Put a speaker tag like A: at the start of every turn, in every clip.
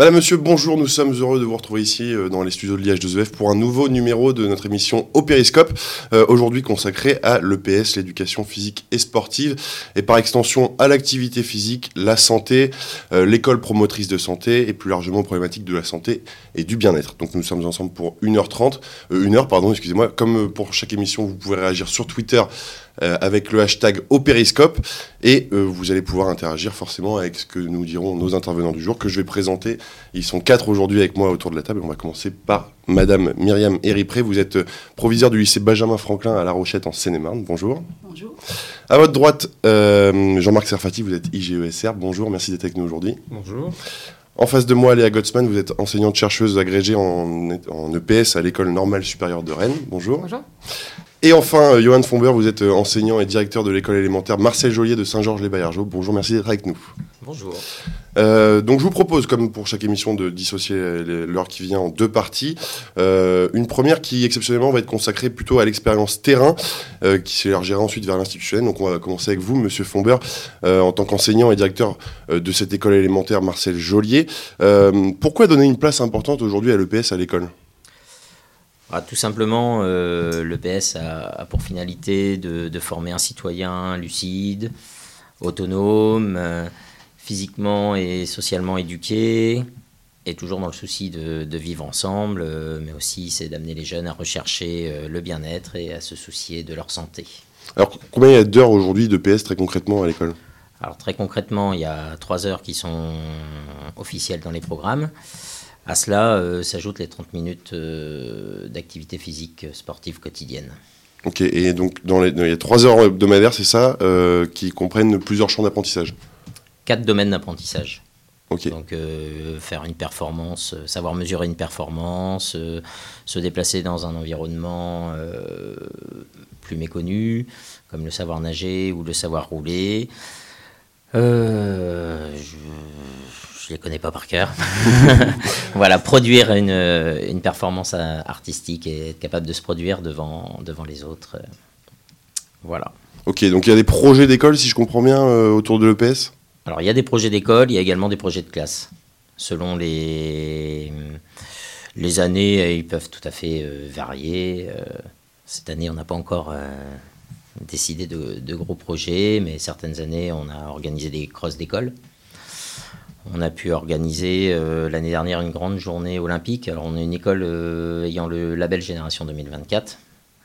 A: Madame, Monsieur, bonjour, nous sommes heureux de vous retrouver ici euh, dans les studios de l'IH2EF pour un nouveau numéro de notre émission Au Périscope, euh, aujourd'hui consacré à l'EPS, l'éducation physique et sportive, et par extension à l'activité physique, la santé, euh, l'école promotrice de santé et plus largement problématique de la santé et du bien-être. Donc nous sommes ensemble pour 1h30, 1 heure, pardon, excusez-moi. Comme pour chaque émission, vous pouvez réagir sur Twitter euh, avec le hashtag au périscope et euh, vous allez pouvoir interagir forcément avec ce que nous diront nos intervenants du jour que je vais présenter. Ils sont quatre aujourd'hui avec moi autour de la table. On va commencer par Madame Myriam Héripré. Vous êtes proviseur du lycée Benjamin Franklin à La Rochette en Seine-et-Marne. Bonjour.
B: Bonjour.
A: À votre droite, euh, Jean-Marc Serfati, vous êtes IGESR. Bonjour, merci d'être avec nous aujourd'hui.
C: Bonjour.
A: En face de moi, Léa Gottsman, vous êtes enseignante chercheuse agrégée en, en EPS à l'école normale supérieure de Rennes. Bonjour.
B: Bonjour.
A: Et enfin, euh, Johan Fomber, vous êtes euh, enseignant et directeur de l'école élémentaire Marcel Joliet de Saint-Georges-les-Baillargeaux. Bonjour, merci d'être avec nous.
C: Bonjour.
A: Euh, donc je vous propose, comme pour chaque émission, de dissocier l'heure qui vient en deux parties. Une première qui, exceptionnellement, va être consacrée plutôt à l'expérience terrain, qui s'élargira ensuite vers l'institutionnel. Donc on va commencer avec vous, Monsieur Fomber, en tant qu'enseignant et directeur de cette école élémentaire Marcel Joliet. Pourquoi donner une place importante aujourd'hui à l'EPS à l'école?
C: Ah, tout simplement, euh, l'EPS a, a pour finalité de, de former un citoyen lucide, autonome, euh, physiquement et socialement éduqué, et toujours dans le souci de, de vivre ensemble, euh, mais aussi c'est d'amener les jeunes à rechercher euh, le bien-être et à se soucier de leur santé.
A: Alors combien il y a d'heures aujourd'hui d'EPS très concrètement à l'école?
C: Alors très concrètement, il y a trois heures qui sont officielles dans les programmes. À cela euh, s'ajoutent les 30 minutes euh, d'activité physique sportive quotidienne.
A: Ok, et donc dans les, dans- il y a trois heures hebdomadaires, c'est ça, euh, qui comprennent plusieurs champs d'apprentissage?
C: Quatre domaines d'apprentissage.
A: Ok.
C: Donc faire une performance, savoir mesurer une performance, se déplacer dans un environnement plus méconnu, comme le savoir nager ou le savoir rouler. Euh, je ne les connais pas par cœur. voilà, produire une, euh, une performance euh, artistique et être capable de se produire devant, devant les autres. Voilà.
A: Ok, donc il y a des projets d'école, si je comprends bien, euh, autour de l'EPS?
C: Alors, il y a des projets d'école, il y a également des projets de classe. Selon les, les années, ils peuvent tout à fait euh, varier. Cette année, on n'a pas encore décidé de, gros projets, mais certaines années, on a organisé des crosses d'école. On a pu organiser euh, l'année dernière une grande journée olympique. Alors, on est une école euh, ayant le label Génération 2024.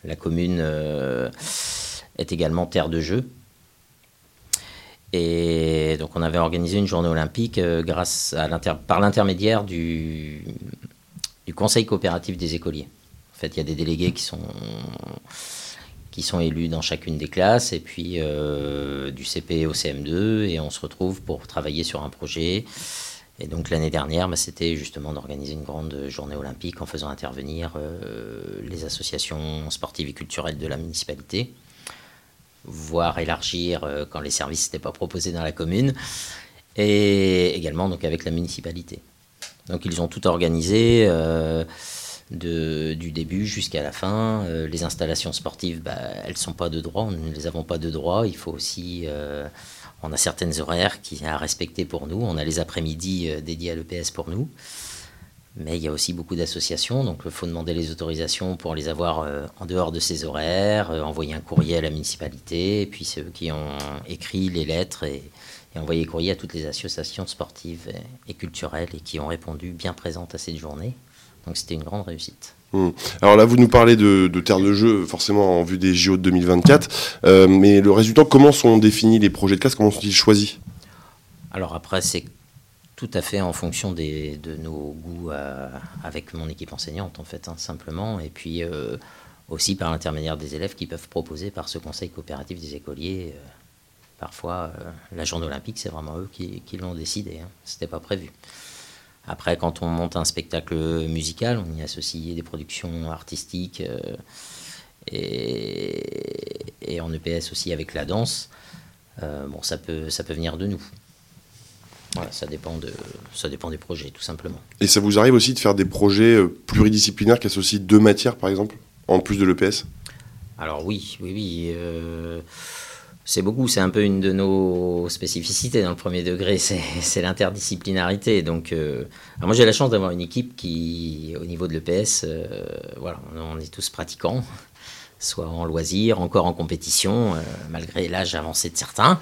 C: La commune euh, est également terre de jeu. Et donc on avait organisé une journée olympique grâce à par l'intermédiaire du conseil coopératif des écoliers. En fait, il y a des délégués qui sont, qui sont élus dans chacune des classes, et puis euh, du CP au CM2, et on se retrouve pour travailler sur un projet. Et donc l'année dernière, bah, c'était justement d'organiser une grande journée olympique en faisant intervenir euh, les associations sportives et culturelles de la municipalité voire élargir euh, quand les services n'étaient pas proposés dans la commune, et également donc avec la municipalité. Donc ils ont tout organisé du début jusqu'à la fin. Euh, les installations sportives, bah, elles ne sont pas de droit, nous ne les avons pas de droit. Il faut aussi, euh, on a certaines horaires à respecter pour nous. On a les après-midi euh, dédiés à l'EPS pour nous. Mais il y a aussi beaucoup d'associations, donc il faut demander les autorisations pour les avoir en dehors de ces horaires, envoyer un courrier à la municipalité, puis c'est eux qui ont écrit les lettres et, et envoyé les courriers à toutes les associations sportives et culturelles et qui ont répondu bien présentes à cette journée. Donc c'était une grande réussite.
A: Hmm. Alors là, vous nous parlez de, de terre de jeu, forcément en vue des JO de 2024, euh, mais le résultat, comment sont définis les projets de classe, comment sont-ils choisis?
C: Alors après, c'est tout à fait en fonction des, de nos goûts euh, avec mon équipe enseignante, en fait, hein, simplement. Et puis euh, aussi par l'intermédiaire des élèves qui peuvent proposer par ce conseil coopératif des écoliers. parfois, la journée olympique, c'est vraiment eux qui, qui l'ont décidé. Hein, C'était pas prévu. Après, quand on monte un spectacle musical, on y associe des productions artistiques euh, et, et en EPS aussi avec la danse. Euh, bon, ça peut, ça peut venir de nous. Voilà, ça dépend, de, ça dépend des projets, tout simplement.
A: Et ça vous arrive aussi de faire des projets euh, pluridisciplinaires qui associent deux matières, par exemple, en plus de l'EPS
C: Alors oui, oui, oui. Euh, c'est beaucoup, c'est un peu une de nos spécificités dans le premier degré, c'est l'interdisciplinarité. Donc, euh, moi j'ai la chance d'avoir une équipe qui, au niveau de l'EPS, voilà, on est tous pratiquants soit en loisir, encore en compétition, malgré l'âge avancé de certains.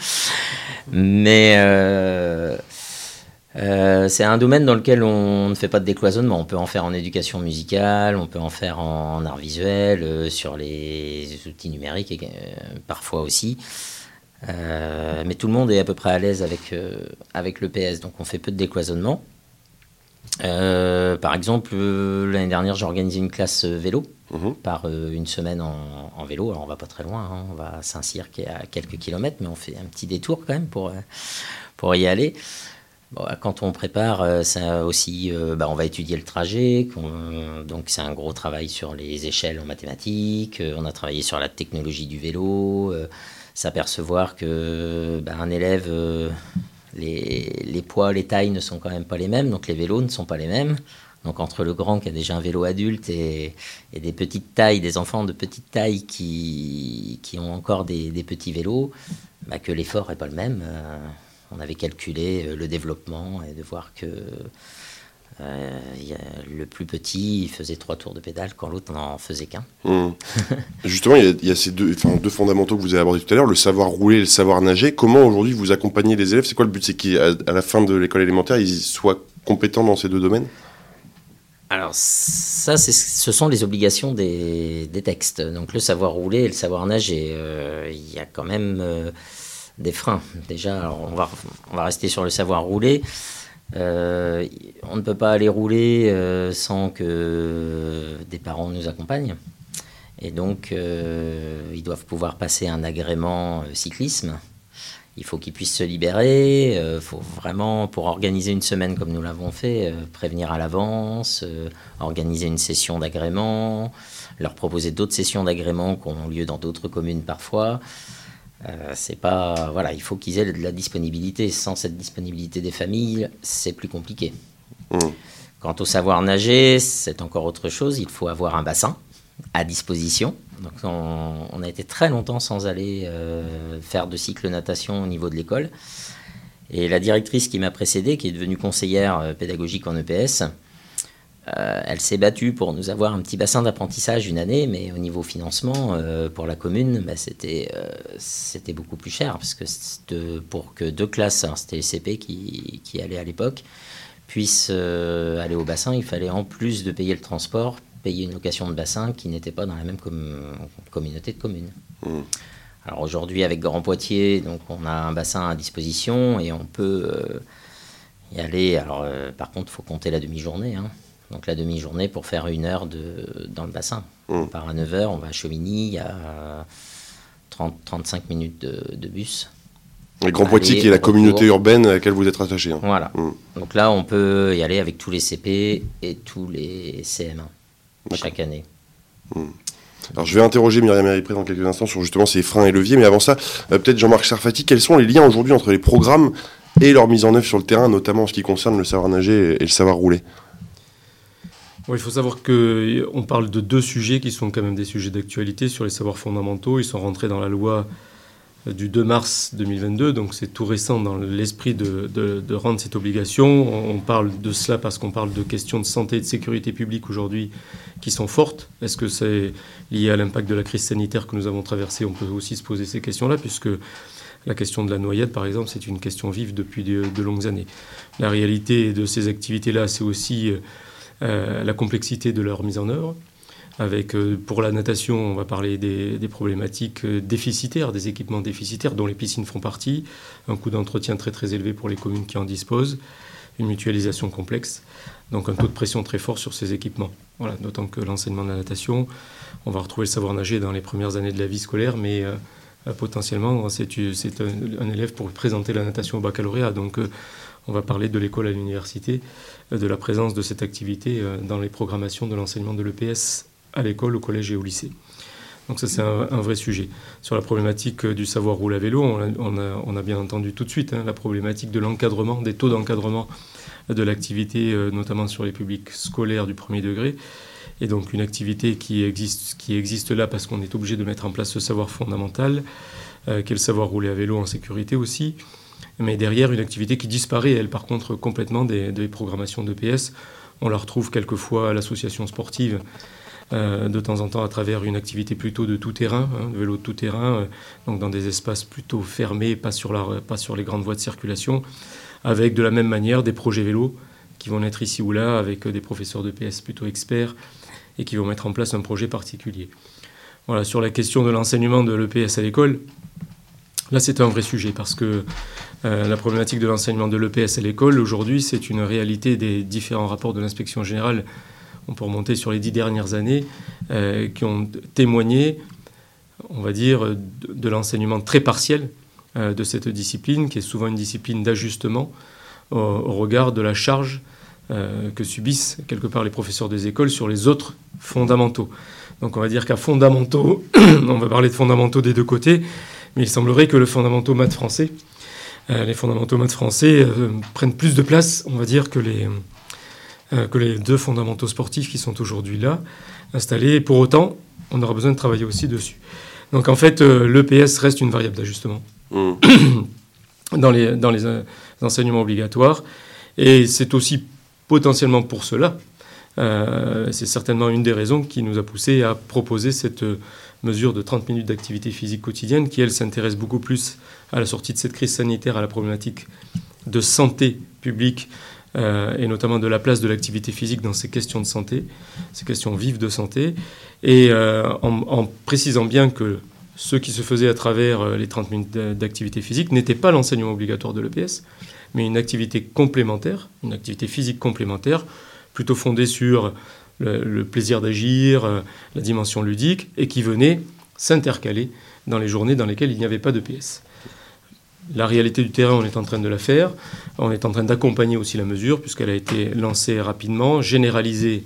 C: Mais euh, c'est un domaine dans lequel on ne fait pas de décloisonnement. On peut en faire en éducation musicale, on peut en faire en, art visuel, euh, sur les outils numériques et, euh, parfois aussi. mais tout le monde est à peu près à l'aise avec, avec le PS, donc on fait peu de décloisonnement. par exemple, l'année dernière, j'ai organisé une classe vélo mhm. par une semaine en, vélo. Alors, on va pas très loin, hein. on va à Saint-Cyr qui est à quelques kilomètres, mais on fait un petit détour quand même pour, pour y aller quand on prépare, euh, ça aussi, euh, bah, on va étudier le trajet. Donc c'est un gros travail sur les échelles en mathématiques. Euh, on a travaillé sur la technologie du vélo. S'apercevoir que bah, un élève, les, poids, les tailles ne sont quand même pas les mêmes. Donc les vélos ne sont pas les mêmes. Donc entre le grand qui a déjà un vélo adulte et, des petites tailles, des enfants de petite taille qui, ont encore des, petits vélos, bah, que l'effort n'est pas le même on avait calculé euh, le développement et de voir que euh, le plus petit faisait trois tours de pédale quand l'autre n'en faisait qu'un.
A: Mmh. Justement, il y, a, ces deux, deux, fondamentaux que vous avez abordés tout à l'heure, le savoir rouler et le savoir nager. Comment aujourd'hui vous accompagnez les élèves? C'est quoi le but? C'est qu'à la fin de l'école élémentaire, ils soient compétents dans ces deux domaines?
C: Alors ça, ce sont les obligations des, textes. Donc le savoir rouler et le savoir nager. Euh, il y a quand même des freins. Déjà, on, va, on va rester sur le savoir rouler. Euh, on ne peut pas aller rouler euh, sans que des parents nous accompagnent. Et donc, euh, ils doivent pouvoir passer un agrément cyclisme. Il faut qu'ils puissent se libérer. Il faut vraiment, pour organiser une semaine comme nous l'avons fait, prévenir à l'avance, organiser une session d'agrément, leur proposer d'autres sessions d'agrément qui ont lieu dans d'autres communes parfois. Euh, c'est pas voilà, il faut qu'ils aient de la disponibilité. Sans cette disponibilité des familles, c'est plus compliqué. Mmh. Quant au savoir nager, c'est encore autre chose. Il faut avoir un bassin à disposition. Donc on, a été très longtemps sans aller euh, faire de cycle natation au niveau de l'école. Et la directrice qui m'a précédé, qui est devenue conseillère euh, pédagogique en EPS, euh, elle s'est battue pour nous avoir un petit bassin d'apprentissage une année, mais au niveau financement, euh, pour la commune, bah, c'était, euh, c'était beaucoup plus cher, parce que pour que deux classes, hein, c'était les CP qui, qui allaient à l'époque, puissent aller au bassin, il fallait en plus de payer le transport, payer une location de bassin qui n'était pas dans la même communauté de communes. Mmh. Alors aujourd'hui, avec Grand Poitiers, donc on a un bassin à disposition et on peut y aller. Alors par contre, il faut compter la demi-journée. Hein. Donc la demi-journée pour faire une heure de, dans le bassin. Mmh. On part à 9h, on va à Chauvigny, il y a 30, 35 minutes de, bus.
A: Et Grand Poitiers qui est la communauté urbaine à laquelle vous êtes attaché. Hein.
C: Voilà. Mmh. Donc là, on peut y aller avec tous les CP et tous les CM1 chaque année.
A: Mmh. Alors je vais interroger Myriam Eripré dans quelques instants sur justement ces freins et leviers, mais avant ça, euh, peut-être Jean-Marc Sarfati, quels sont les liens aujourd'hui entre les programmes et leur mise en œuvre sur le terrain, notamment en ce qui concerne le savoir nager et le savoir rouler?
B: Il faut savoir qu'on parle de deux sujets qui sont quand même des sujets d'actualité sur les savoirs fondamentaux. Ils sont rentrés dans la loi du 2 mars 2022, donc c'est tout récent dans l'esprit de, rendre cette obligation. On parle de cela parce qu'on parle de questions de santé et de sécurité publique aujourd'hui qui sont fortes. Est-ce que c'est lié à l'impact de la crise sanitaire que nous avons traversée? On peut aussi se poser ces questions-là, puisque la question de la noyade, par exemple, c'est une question vive depuis de, longues années. La réalité de ces activités-là, c'est aussi euh, euh, la complexité de leur mise en œuvre. Avec, euh, pour la natation, on va parler des, problématiques euh, déficitaires, des équipements déficitaires dont les piscines font partie, un coût d'entretien très très élevé pour les communes qui en disposent, une mutualisation complexe, donc un taux de pression très fort sur ces équipements. Voilà, d'autant que l'enseignement de la natation, on va retrouver le savoir nager dans les premières années de la vie scolaire, mais potentiellement, c'est un, élève pour présenter la natation au baccalauréat. On va parler de l'école à l'université, euh, de la présence de cette activité euh, dans les programmations de l'enseignement de l'EPS à l'école, au collège et au lycée. Donc ça, c'est un, vrai sujet. Sur la problématique du savoir rouler à vélo, on a, bien entendu tout de suite hein, la problématique de l'encadrement, des taux d'encadrement de l'activité, euh, notamment sur les publics scolaires du premier degré. Et donc une activité qui existe, qui existe là parce qu'on est obligé de mettre en place ce savoir fondamental, euh, qui est le savoir rouler à vélo en sécurité aussi. Mais derrière, une activité qui disparaît, elle, par contre, complètement des, programmations d'EPS. On la retrouve quelquefois à l'association sportive, euh, de temps en temps à travers une activité plutôt de tout terrain, hein, de vélo de tout terrain, donc dans des espaces plutôt fermés, pas sur, pas sur les grandes voies de circulation avec de la même manière des projets vélos qui vont naître ici ou là avec des professeurs de PS plutôt experts et qui vont mettre en place un projet particulier. Voilà, sur la question de l'enseignement de l'EPS à l'école, là c'est un vrai sujet parce que euh, la problématique de l'enseignement de l'EPS à l'école aujourd'hui c'est une réalité des différents rapports de l'inspection générale. On peut remonter sur les dix dernières années euh, qui ont témoigné, on va dire, de, l'enseignement très partiel euh, de cette discipline, qui est souvent une discipline d'ajustement au, regard de la charge que subissent quelque part les professeurs des écoles sur les autres fondamentaux. Donc on va dire qu'à fondamentaux, on va parler de fondamentaux des deux côtés, mais il semblerait que le fondamentaux maths français, euh, les fondamentaux maths français prennent plus de place, on va dire, que les, que les deux fondamentaux sportifs qui sont aujourd'hui là, installés. Et pour autant, on aura besoin de travailler aussi dessus. Donc en fait, l'EPS reste une variable d'ajustement. Mm. dans, les, dans les, euh, enseignements obligatoires. Et c'est aussi potentiellement pour cela, euh, c'est certainement une des raisons qui nous a poussé à proposer cette euh, mesure de 30 minutes d'activité physique quotidienne, qui, elle, s'intéresse beaucoup plus à la sortie de cette crise sanitaire, à la problématique de santé publique, et notamment de la place de l'activité physique dans ces questions de santé, ces questions vives de santé, et en, précisant bien que ce qui se faisait à travers euh, les 30 minutes d'activité physique n'était pas l'enseignement obligatoire de l'EPS, mais une activité complémentaire, une activité physique complémentaire, plutôt fondée sur le, plaisir d'agir, euh, la dimension ludique, et qui venait s'intercaler dans les journées dans lesquelles il n'y avait pas d'EPS. La réalité du terrain, on est en train de la faire. On est en train d'accompagner aussi la mesure, puisqu'elle a été lancée rapidement, généralisée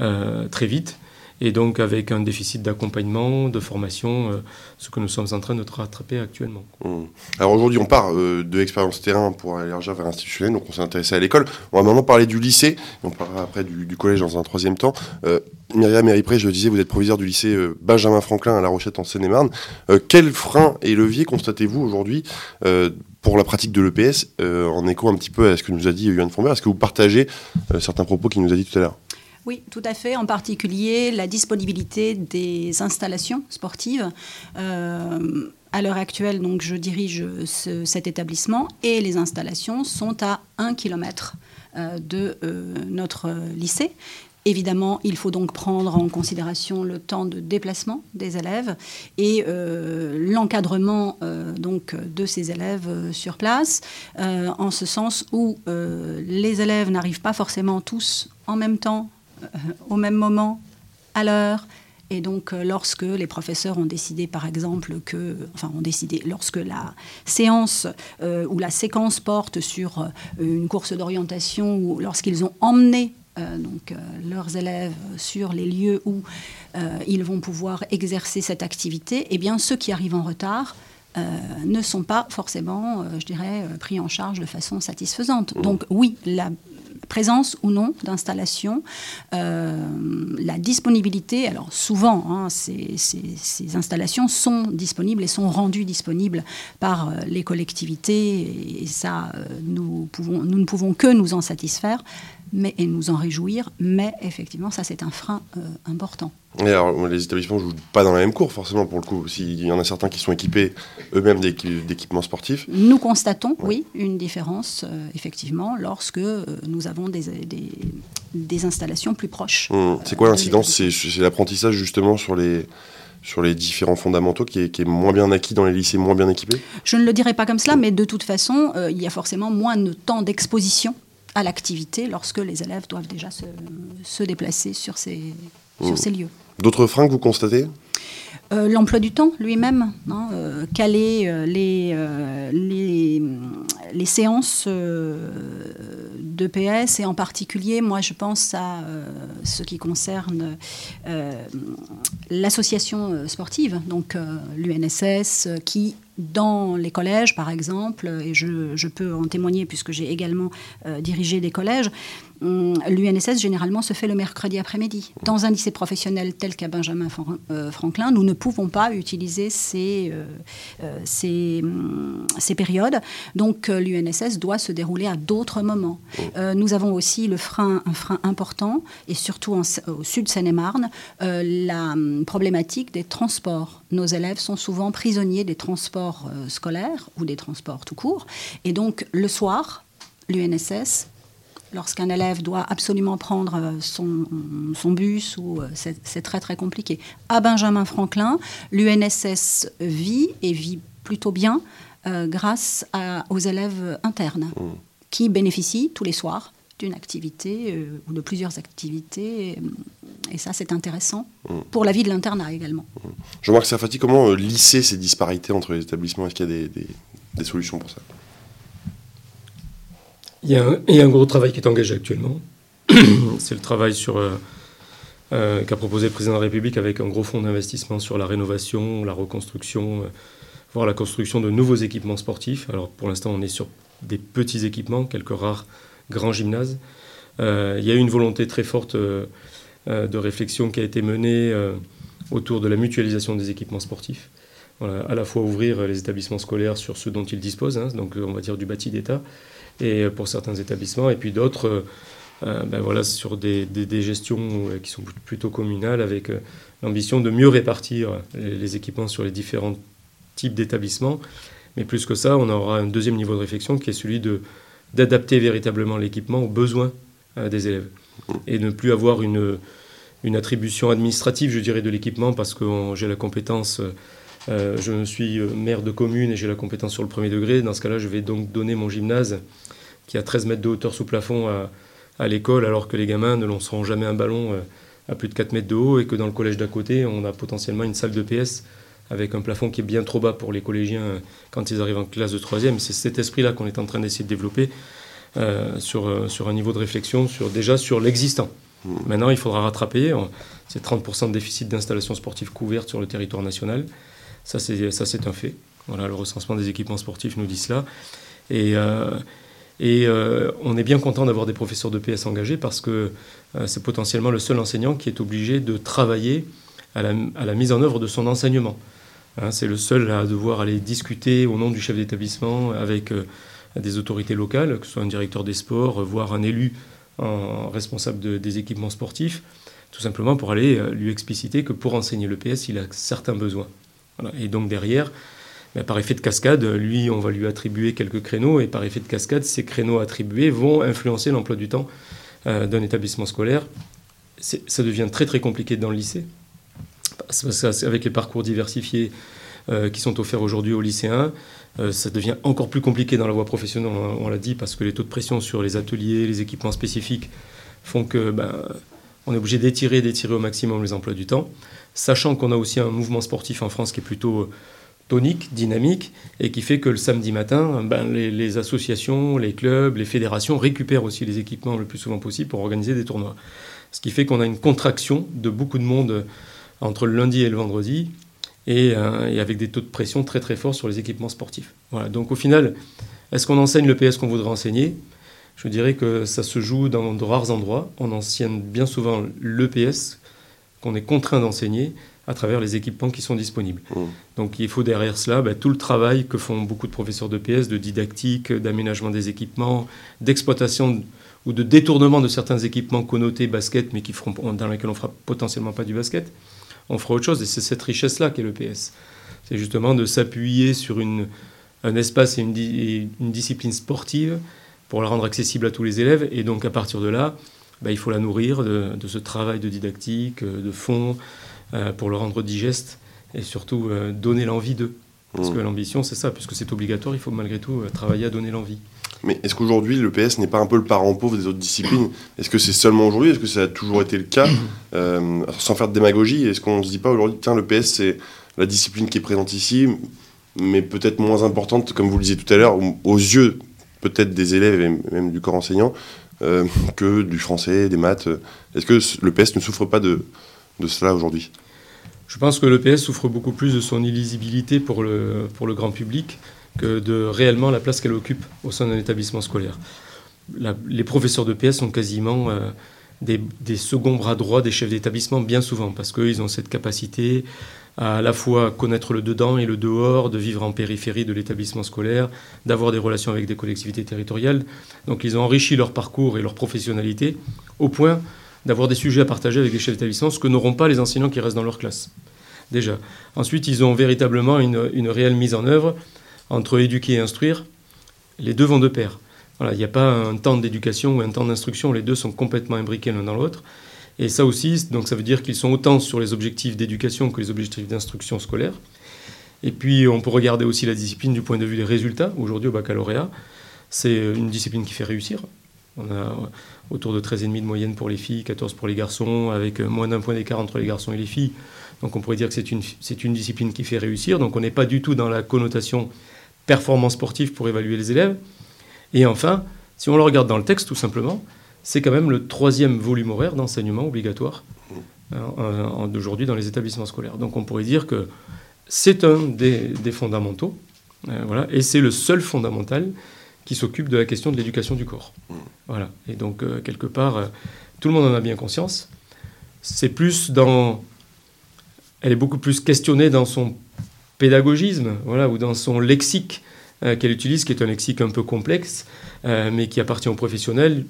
B: euh, très vite et donc avec un déficit d'accompagnement, de formation, euh, ce que nous sommes en train de rattraper actuellement.
A: Mmh. Alors aujourd'hui, on part euh, de l'expérience terrain pour élargir vers l'institutionnel, donc on s'est intéressé à l'école. On va maintenant parler du lycée, on parlera après du, collège dans un troisième temps. Euh, Myriam Méripré, je le disais, vous êtes proviseur du lycée Benjamin Franklin à La Rochette en Seine-et-Marne. quels freins et leviers constatez-vous aujourd'hui pour la pratique de l'EPS, en écho un petit peu à ce que nous a dit Yohann Fombert Est-ce que vous partagez certains propos qu'il nous a dit tout à l'heure?
D: Oui, tout à fait. En particulier, la disponibilité des installations sportives. Euh, à l'heure actuelle, donc, je dirige cet établissement et les installations sont à un kilomètre euh, de euh, notre lycée. Évidemment, il faut donc prendre en considération le temps de déplacement des élèves et l'encadrement donc de ces élèves sur place, en ce sens où les élèves n'arrivent pas forcément tous en même temps euh, au même moment, à l'heure. Et donc, euh, lorsque les professeurs ont décidé, par exemple, que, enfin, ont décidé, lorsque la séance euh, ou la séquence porte sur une course d'orientation, ou lorsqu'ils ont emmené donc, leurs élèves sur les lieux où ils vont pouvoir exercer cette activité, eh bien, ceux qui arrivent en retard ne sont pas forcément, je dirais, pris en charge de façon satisfaisante. Mmh. Donc, oui, la présence ou non d'installation, euh, la disponibilité. Alors souvent, hein, ces, installations sont disponibles et sont rendues disponibles par euh, les collectivités et, ça, euh, nous ne pouvons que nous en satisfaire mais, et nous en réjouir. Mais effectivement, ça c'est un frein important.
A: alors, les établissements ne jouent pas dans la même cour, forcément, pour le coup. S'il y en a certains qui sont équipés eux-mêmes d'équipements sportifs.
D: Nous constatons, oui, une différence, effectivement, lorsque nous avons des, des, installations plus proches.
A: Mmh. C'est quoi l'incidence? C'est l'apprentissage justement sur les, sur les différents fondamentaux qui est, moins bien acquis dans les lycées moins bien équipés?
D: Je ne le dirais pas comme cela, mais de toute façon, euh, il y a forcément moins de temps d'exposition à l'activité lorsque les élèves doivent déjà se, déplacer sur ces, sur mmh. ces lieux.
A: D'autres freins que vous constatez?
D: Euh, l'emploi du temps lui-même, hein, euh, caler euh, les, les, les, séances d'EPS et en particulier, moi, je pense à ce qui concerne l'association sportive, donc l'UNSS, qui dans les collèges, par exemple, et je, peux en témoigner puisque j'ai également dirigé des collèges, l'UNSS généralement se fait le mercredi après-midi. Dans un lycée professionnel tel qu'à Benjamin Franklin, nous ne pouvons pas utiliser ces, ces, hum, ces périodes. Donc l'UNSS doit se dérouler à d'autres moments. Euh, nous avons aussi le frein, un frein important, et surtout au sud Seine-et-Marne, euh, la hum, problématique des transports. Nos élèves sont souvent prisonniers des transports euh, scolaires ou des transports tout court. Et donc le soir, l'UNSS lorsqu'un élève doit absolument prendre son, son bus, ou c'est très très compliqué. À Benjamin Franklin, l'UNSS vit et vit plutôt bien euh, grâce aux élèves internes mmh. qui bénéficient tous les soirs d'une activité euh, ou de plusieurs activités. Et, ça, c'est intéressant mmh. pour la vie de l'internat également.
A: Mmh. Jean-Marc Serfati, comment euh, lisser ces disparités entre les établissements? Est-ce qu'il y a des, solutions pour ça?
B: Il y, a un, gros travail qui est engagé actuellement. c'est le travail sur qu'a proposé le président de la République avec un gros fonds d'investissement sur la rénovation, la reconstruction voir la construction de nouveaux équipements sportifs. Alors pour l'instant, on est sur des petits équipements, quelques rares grands gymnases. Euh, il y a eu une volonté très forte euh, euh, de réflexion qui a été menée autour de la mutualisation des équipements sportifs. à la fois ouvrir les établissements scolaires sur ce dont ils disposent, hein, donc on va dire du bâti d'État, et pour certains établissements, et puis d'autres ben voilà, sur des, gestions qui sont plutôt communales, avec l'ambition de mieux répartir les, équipements sur les différentes type d'établissement. Mais plus que ça, on aura un deuxième niveau de réflexion qui est celui de, d'adapter véritablement l'équipement aux besoins euh, des élèves. Et ne plus avoir une, une attribution administrative, je dirais, de l'équipement parce que j'ai la compétence, euh, je suis maire de commune et j'ai la compétence sur le premier degré. Dans ce cas-là, je vais donc donner mon gymnase qui a 13 mètres de hauteur sous plafond à, à l'école alors que les gamins ne lanceront jamais un ballon euh, à plus de 4 mètres de haut et que dans le collège d'à côté, on a potentiellement une salle de PS avec un plafond qui est bien trop bas pour les collégiens euh, quand ils arrivent en classe de troisième. C'est cet esprit-là qu'on est en train d'essayer de développer euh, sur, euh, sur un niveau de réflexion sur, déjà sur l'existant. Mmh. Maintenant, il faudra rattraper. C'est 30% de déficit d'installations sportives couvertes sur le territoire national. Ça, c'est un fait. Voilà, le recensement des équipements sportifs nous dit cela. Et, et on est bien content d'avoir des professeurs de PS engagés parce que c'est potentiellement le seul enseignant qui est obligé de travailler à la, mise en œuvre de son enseignement. Hein, c'est le seul à devoir aller discuter au nom du chef d'établissement avec euh, des autorités locales, que ce soit un directeur des sports, euh, voire un élu en responsable des équipements sportifs, tout simplement pour aller euh, lui expliciter que pour enseigner le PS, il a certains besoins. Et donc derrière, ben, par effet de cascade, lui, on va lui attribuer quelques créneaux, et par effet de cascade, ces créneaux attribués vont influencer l'emploi du temps d'un établissement scolaire. Ça devient très très compliqué dans le lycée, avec les parcours diversifiés euh, qui sont offerts aujourd'hui aux lycéens, euh, ça devient encore plus compliqué dans la voie professionnelle, on, l'a dit, parce que les taux de pression sur les ateliers, les équipements spécifiques font que ben, on est obligé d'étirer, d'étirer au maximum les emplois du temps, sachant qu'on a aussi un mouvement sportif en France qui est plutôt euh, tonique, dynamique, et qui fait que le samedi matin, ben, les, associations, les clubs, les fédérations récupèrent aussi les équipements le plus souvent possible pour organiser des tournois. Ce qui fait qu'on a une contraction de beaucoup de monde entre le lundi et le vendredi, euh, et, avec des taux de pression très très forts sur les équipements sportifs. Voilà. Donc au final, est-ce qu'on enseigne le PS qu'on voudrait enseigner? Je dirais que ça se joue dans de rares endroits. On enseigne bien souvent le PS qu'on est contraint d'enseigner à travers les équipements qui sont disponibles. Mmh. Donc il faut derrière cela bah, tout le travail que font beaucoup de professeurs de PS, de didactique, d'aménagement des équipements, d'exploitation ou de détournement de certains équipements connotés basket, mais qui feront, dans lesquels on fera potentiellement pas du basket on fera autre chose. Et c'est cette richesse-là qu'est le PS. C'est justement de s'appuyer sur une, un espace et une, discipline sportive pour la rendre accessible à tous les élèves. Et donc à partir de là, bah, il faut la nourrir de, ce travail de didactique, de fond, euh, pour le rendre digeste et surtout euh, donner l'envie d'eux. Parce mmh. que l'ambition, c'est ça, puisque c'est obligatoire, il faut malgré tout euh, travailler à donner l'envie.
A: Mais est-ce qu'aujourd'hui, le PS n'est pas un peu le parent pauvre des autres disciplines? Est-ce que c'est seulement aujourd'hui? Est-ce que ça a toujours été le cas? Euh, Sans faire de démagogie, est-ce qu'on ne se dit pas aujourd'hui, tiens, le PS, c'est la discipline qui est présente ici, mais peut-être moins importante, comme vous le disiez tout à l'heure, aux yeux peut-être des élèves et même du corps enseignant, que du français, des maths. Est-ce que le PS ne souffre pas de, de cela aujourd'hui?
B: Je pense que le PS souffre beaucoup plus de son illisibilité pour le, pour le grand public que de réellement la place qu'elle occupe au sein d'un établissement scolaire. les professeurs de PS sont quasiment des, des, seconds bras droits des chefs d'établissement bien souvent, parce qu'ils ont cette capacité à, la fois connaître le dedans et le dehors, de vivre en périphérie de l'établissement scolaire, d'avoir des relations avec des collectivités territoriales. Donc ils ont enrichi leur parcours et leur professionnalité au point d'avoir des sujets à partager avec les chefs d'établissement, ce que n'auront pas les enseignants qui restent dans leur classe. Déjà. Ensuite, ils ont véritablement une, une réelle mise en œuvre entre éduquer et instruire. Les deux vont de pair. Voilà, il n'y a pas un temps d'éducation ou un temps d'instruction, les deux sont complètement imbriqués l'un dans l'autre. Et ça aussi, donc ça veut dire qu'ils sont autant sur les objectifs d'éducation que les objectifs d'instruction scolaire. Et puis on peut regarder aussi la discipline du point de vue des résultats. Aujourd'hui au baccalauréat, c'est une discipline qui fait réussir. On a autour de 13,5 de moyenne pour les filles, 14 pour les garçons, avec moins d'un point d'écart entre les garçons et les filles. Donc on pourrait dire que c'est une, une discipline qui fait réussir. Donc on n'est pas du tout dans la connotation performance sportive pour évaluer les élèves. Et enfin, si on le regarde dans le texte, tout simplement, c'est quand même le troisième volume horaire d'enseignement obligatoire euh, d'aujourd'hui dans les établissements scolaires. Donc on pourrait dire que c'est un des, fondamentaux, euh, voilà, et c'est le seul fondamental qui s'occupe de la question de l'éducation du corps. Voilà. Et donc, euh, quelque part, tout le monde en a bien conscience. C'est plus dans. Elle est beaucoup plus questionnée dans son pédagogisme, voilà, ou dans son lexique qu'elle utilise, qui est un lexique un peu complexe, mais qui appartient aux professionnels.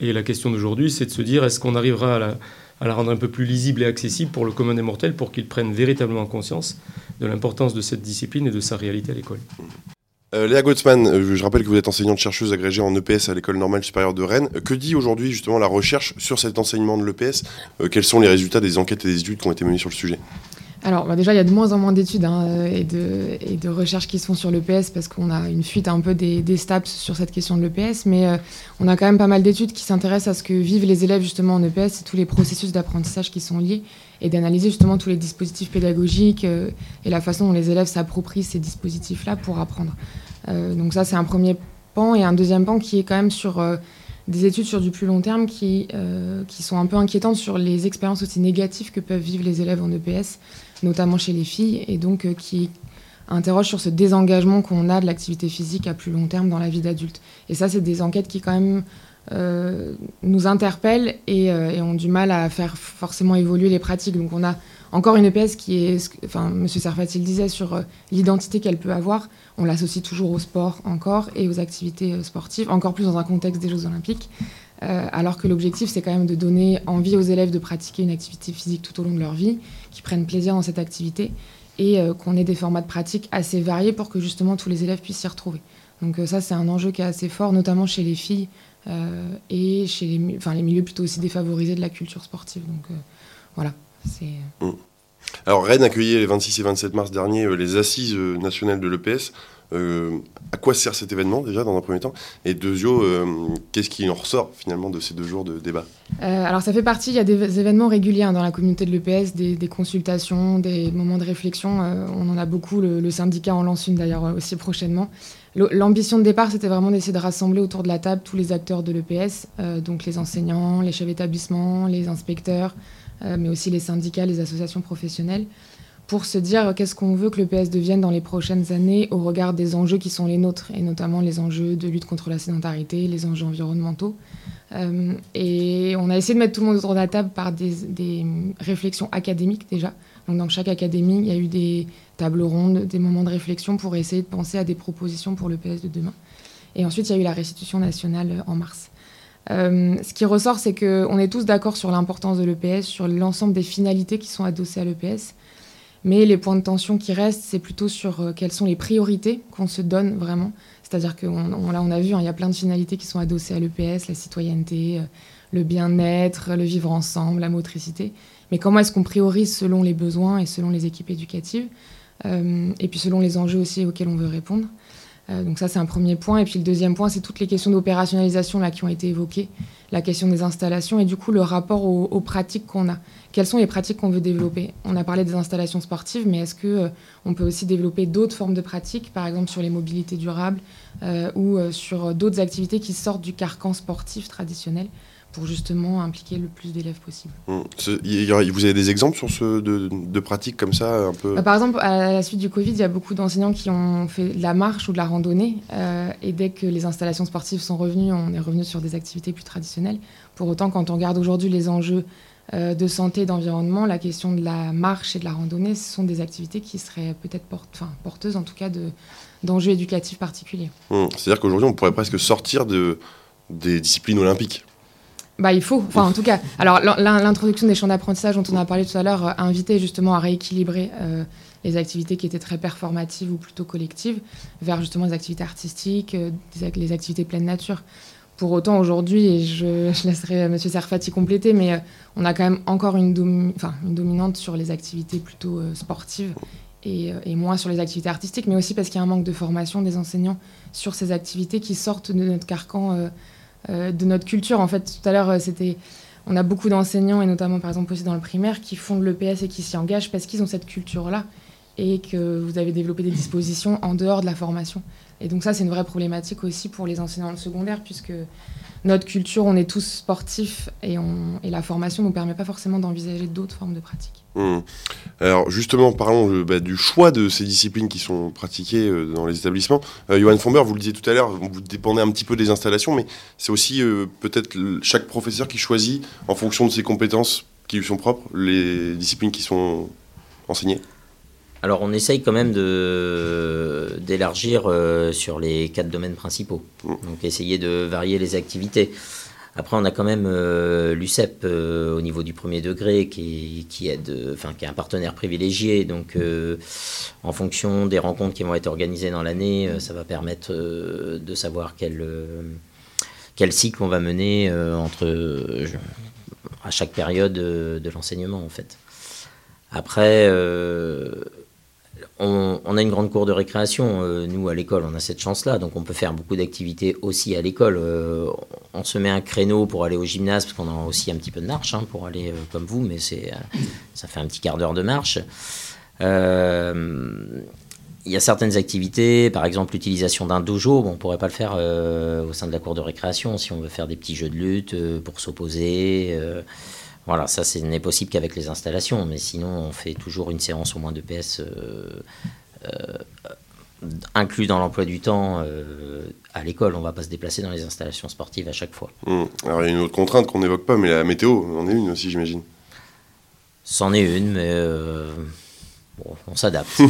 B: Et la question d'aujourd'hui, c'est de se dire, est-ce qu'on arrivera à la, rendre un peu plus lisible et accessible pour le commun des mortels, pour qu'ils prennent véritablement conscience de l'importance de cette discipline et de sa réalité à l'école?
A: Euh, Léa Gottsman, je rappelle que vous êtes enseignante-chercheuse agrégée en EPS à l'École normale supérieure de Rennes. Que dit aujourd'hui justement la recherche sur cet enseignement de l'EPS Quels sont les résultats des enquêtes et des études qui ont été menées sur le sujet?
E: Alors bah, déjà, il y a de moins en moins d'études hein, et, de, et, de, recherches qui se font sur l'EPS parce qu'on a une fuite un peu des, STAPS sur cette question de l'EPS, mais euh, on a quand même pas mal d'études qui s'intéressent à ce que vivent les élèves justement en EPS et tous les processus d'apprentissage qui sont liés et d'analyser justement tous les dispositifs pédagogiques euh, et la façon dont les élèves s'approprient ces dispositifs-là pour apprendre. Euh, donc ça, c'est un premier pan et un deuxième pan qui est quand même sur des études sur du plus long terme qui, qui sont un peu inquiétantes sur les expériences aussi négatives que peuvent vivre les élèves en EPS notamment chez les filles, et donc euh, qui interroge sur ce désengagement qu'on a de l'activité physique à plus long terme dans la vie d'adulte. Et ça, c'est des enquêtes qui quand même euh, nous interpellent euh, et, ont du mal à faire forcément évoluer les pratiques. Donc on a encore une EPS qui est, enfin, M. Sarfati le disait, sur l'identité qu'elle peut avoir. On l'associe toujours au sport encore et aux activités sportives, encore plus dans un contexte des Jeux olympiques. Euh, alors que l'objectif, c'est quand même de donner envie aux élèves de pratiquer une activité physique tout au long de leur vie, qu'ils prennent plaisir dans cette activité et euh, qu'on ait des formats de pratique assez variés pour que justement tous les élèves puissent s'y retrouver. Donc euh, ça, c'est un enjeu qui est assez fort, notamment chez les filles et chez les, enfin, les milieux plutôt aussi défavorisés de la culture sportive. Donc voilà, c'est...
A: Mmh. Alors Rennes accueillait les 26 et 27 mars dernier les assises nationales de l'EPS. Euh, à quoi sert cet événement déjà dans un premier temps? Et euh, qu'est-ce qui en ressort finalement de ces deux jours de débat?
E: Euh, Alors ça fait partie, il y a des événements réguliers hein, dans la communauté de l'EPS, des, consultations, des moments de réflexion. on en a beaucoup, le, syndicat en lance une d'ailleurs aussi prochainement. L'ambition de départ, c'était vraiment d'essayer de rassembler autour de la table tous les acteurs de l'EPS, donc les enseignants, les chefs d'établissement, les inspecteurs, mais aussi les syndicats, les associations professionnelles pour se dire qu'est-ce qu'on veut que le PS devienne dans les prochaines années au regard des enjeux qui sont les nôtres, et notamment les enjeux de lutte contre la sédentarité, les enjeux environnementaux. Euh, et on a essayé de mettre tout le monde autour de la table par des, réflexions académiques déjà. Donc dans chaque académie, il y a eu des tables rondes, des moments de réflexion pour essayer de penser à des propositions pour le PS de demain. Et ensuite, il y a eu la restitution nationale en mars. Euh, ce qui ressort, c'est qu'on est tous d'accord sur l'importance de l'EPS, sur l'ensemble des finalités qui sont adossées à l'EPS. Mais les points de tension qui restent, c'est plutôt sur euh, quelles sont les priorités qu'on se donne vraiment. C'est-à-dire que là, on a vu, hein, il y a plein de finalités qui sont adossées à l'EPS, la citoyenneté, euh, le bien-être, le vivre ensemble, la motricité. Mais comment est-ce qu'on priorise selon les besoins et selon les équipes éducatives? euh, Et puis selon les enjeux aussi auxquels on veut répondre. donc ça, c'est un premier point. Et puis le deuxième point, c'est toutes les questions d'opérationnalisation là qui ont été évoquées, la question des installations et du coup le rapport aux, pratiques qu'on a. Quelles sont les pratiques qu'on veut développer? On a parlé des installations sportives, mais est-ce que on peut aussi développer d'autres formes de pratiques, par exemple sur les mobilités durables ou sur d'autres activités qui sortent du carcan sportif traditionnel? Pour justement impliquer le plus d'élèves possible.
A: Hum, vous avez des exemples sur ce, de, pratiques comme ça un peu?
E: Bah, Par exemple, à la suite du Covid, il y a beaucoup d'enseignants qui ont fait de la marche ou de la randonnée. Euh, et dès que les installations sportives sont revenues, on est revenu sur des activités plus traditionnelles. Pour autant, quand on regarde aujourd'hui les enjeux euh, de santé et d'environnement, la question de la marche et de la randonnée, ce sont des activités qui seraient peut-être porteuses, en tout cas, d'enjeux éducatifs particuliers.
A: Hum, c'est-à-dire qu'aujourd'hui, on pourrait presque sortir de, des disciplines olympiques
E: bah, il faut. Enfin, en tout cas, alors l'introduction des champs d'apprentissage dont on a parlé tout à l'heure a invité justement à rééquilibrer euh, les activités qui étaient très performatives ou plutôt collectives vers justement les activités artistiques, euh, les activités pleine nature. Pour autant, aujourd'hui, et je, laisserai M. Serfati compléter, mais euh, on a quand même encore une, une dominante sur les activités plutôt sportives et, et, moins sur les activités artistiques, mais aussi parce qu'il y a un manque de formation des enseignants sur ces activités qui sortent de notre carcan euh, de notre culture. En fait, tout à l'heure, euh, c'était on a beaucoup d'enseignants, et notamment par exemple aussi dans le primaire, qui font de l'EPS et qui s'y engagent parce qu'ils ont cette culture-là et que vous avez développé des dispositions en dehors de la formation. Et donc ça, c'est une vraie problématique aussi pour les enseignants de secondaire, puisque notre culture, on est tous sportifs et, la formation ne nous permet pas forcément d'envisager d'autres formes de pratiques.
A: Mmh. Alors justement, parlons euh, bah, du choix de ces disciplines qui sont pratiquées euh, dans les établissements. Euh, Johan Fomber, vous le disiez tout à l'heure, vous dépendez un petit peu des installations, mais c'est aussi peut-être chaque professeur qui choisit, en fonction de ses compétences qui lui sont propres, les disciplines qui sont enseignées
C: alors on essaye quand même d'élargir euh, sur les quatre domaines principaux. Mm. Donc essayer de varier les activités. Après on a quand même euh, l'UCEP euh, au niveau du premier degré qui, qui, aide, enfin, qui est un partenaire privilégié. Donc en fonction des rencontres qui vont être organisées dans l'année, ça va permettre de savoir quel, quel cycle on va mener entre, à chaque période de l'enseignement en fait. Après, on, a une grande cour de récréation. Euh, nous, à l'école, on a cette chance-là. Donc, on peut faire beaucoup d'activités aussi à l'école. Euh, on se met un créneau pour aller au gymnase, parce qu'on a aussi un petit peu de marche hein, pour aller euh, comme vous, mais c'est, ça fait un petit quart d'heure de marche. Il y a certaines activités, par exemple l'utilisation d'un dojo. on ne pourrait pas le faire au sein de la cour de récréation si on veut faire des petits jeux de lutte pour s'opposer. Voilà, ça ce n'est possible qu'avec les installations, mais sinon on fait toujours une séance au moins de PS euh, euh, inclus dans l'emploi du temps euh, à l'école. On ne va pas se déplacer dans les installations sportives à chaque fois.
A: Mmh. Alors il y a une autre contrainte qu'on n'évoque pas, mais la météo, on est une aussi j'imagine.
C: C'en est une, mais bon, on s'adapte.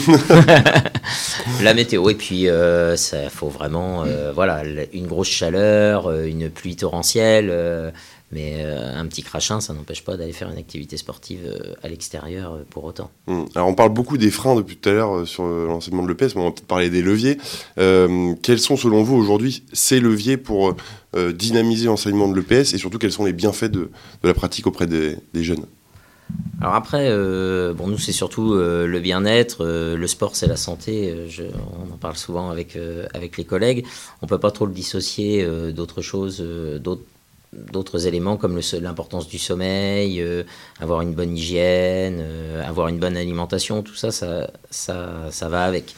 C: la météo, et puis il faut vraiment, voilà, une grosse chaleur, une pluie torrentielle mais euh, un petit crachin, ça n'empêche pas d'aller faire une activité sportive euh, à l'extérieur euh, pour autant.
A: Hum. Alors on parle beaucoup des freins depuis tout à l'heure sur l'enseignement de l'EPS, mais on va peut-être parler des leviers. quels sont selon vous aujourd'hui ces leviers pour dynamiser l'enseignement de l'EPS et surtout quels sont les bienfaits de, de la pratique auprès des, des jeunes?
C: Alors après, bon, nous c'est surtout le bien-être, le sport c'est la santé, je, on en parle souvent avec, avec les collègues. On ne peut pas trop le dissocier d'autres choses, d'autres d'autres éléments comme l'importance du sommeil, euh, avoir une bonne hygiène, euh, avoir une bonne alimentation, tout ça, ça, ça, va avec.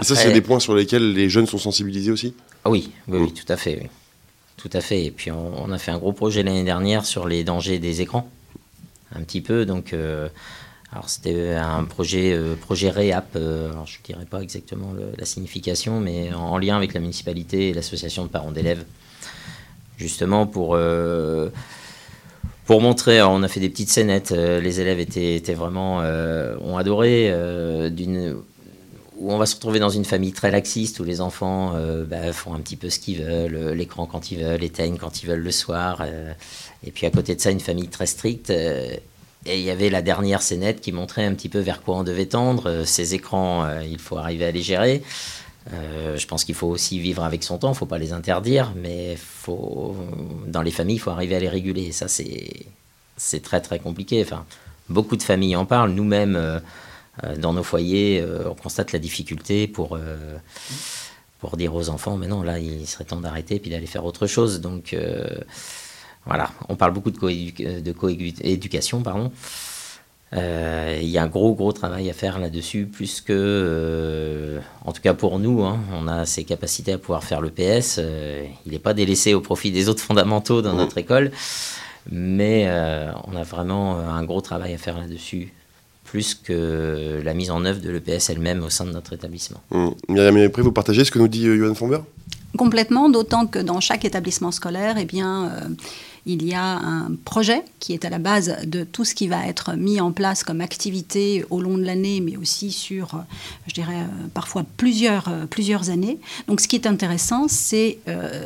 A: Et ça, c'est des points sur lesquels les jeunes sont sensibilisés aussi?
C: Ah oui, oui, oui, tout à fait. Tout à fait. Et puis, on, a fait un gros projet l'année dernière sur les dangers des écrans, un petit peu. Donc, euh, alors c'était un projet, projet REAP, alors je ne dirais pas exactement la signification, mais en lien avec la municipalité et l'association de parents d'élèves justement pour, euh, pour montrer. on a fait des petites scénettes, euh, les élèves étaient, étaient vraiment, euh, ont adoré, où on va se retrouver dans une famille très laxiste où les enfants bah, font un petit peu ce qu'ils veulent, l'écran quand ils veulent, éteignent quand ils veulent le soir. et puis à côté de ça, une famille très stricte. et il y avait la dernière scénette qui montrait un petit peu vers quoi on devait tendre. Ces écrans, il faut arriver à les gérer. Euh, je pense qu'il faut aussi vivre avec son temps, il ne faut pas les interdire, mais dans les familles, il faut arriver à les réguler. Ça, c'est très très compliqué. Enfin, beaucoup de familles en parlent. Nous-mêmes, euh, euh, dans nos foyers, on constate la difficulté pour, pour dire aux enfants, mais non, là, il serait temps d'arrêter puis d'aller faire autre chose. Donc, voilà, on parle beaucoup de coéducation, pardon. Euh, il y a un gros, gros travail à faire là-dessus, plus que, euh, en tout cas pour nous, hein, on a ces capacités à pouvoir faire le PS. Euh, il n'est pas délaissé au profit des autres fondamentaux dans notre école, mais on a vraiment un gros travail à faire là-dessus, plus que la mise en œuvre de l'EPS elle-même au sein de notre établissement.
A: Mmh. Myriam après vous partagez ce que nous dit Johan Fomber
D: Complètement, d'autant que dans chaque établissement scolaire, eh bien, il y a un projet qui est à la base de tout ce qui va être mis en place comme activité au long de l'année, mais aussi sur, je dirais, euh, parfois plusieurs, euh, plusieurs années. Donc ce qui est intéressant, c'est euh,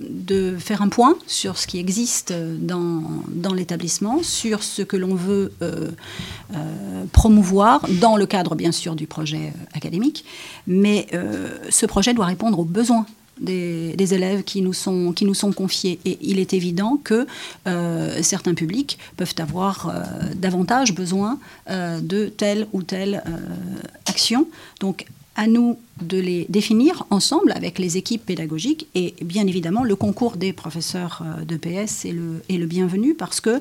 D: de faire un point sur ce qui existe dans, dans l'établissement, sur ce que l'on veut promouvoir, dans le cadre bien sûr du projet académique, mais ce projet doit répondre aux besoins des, élèves qui nous, sont, qui nous sont confiés. Et il est évident que euh, certains publics peuvent avoir euh, davantage besoin euh, de telle ou telle action. Donc, à nous de les définir ensemble avec les équipes pédagogiques et bien évidemment le concours des professeurs de PS est le, est le bienvenu parce que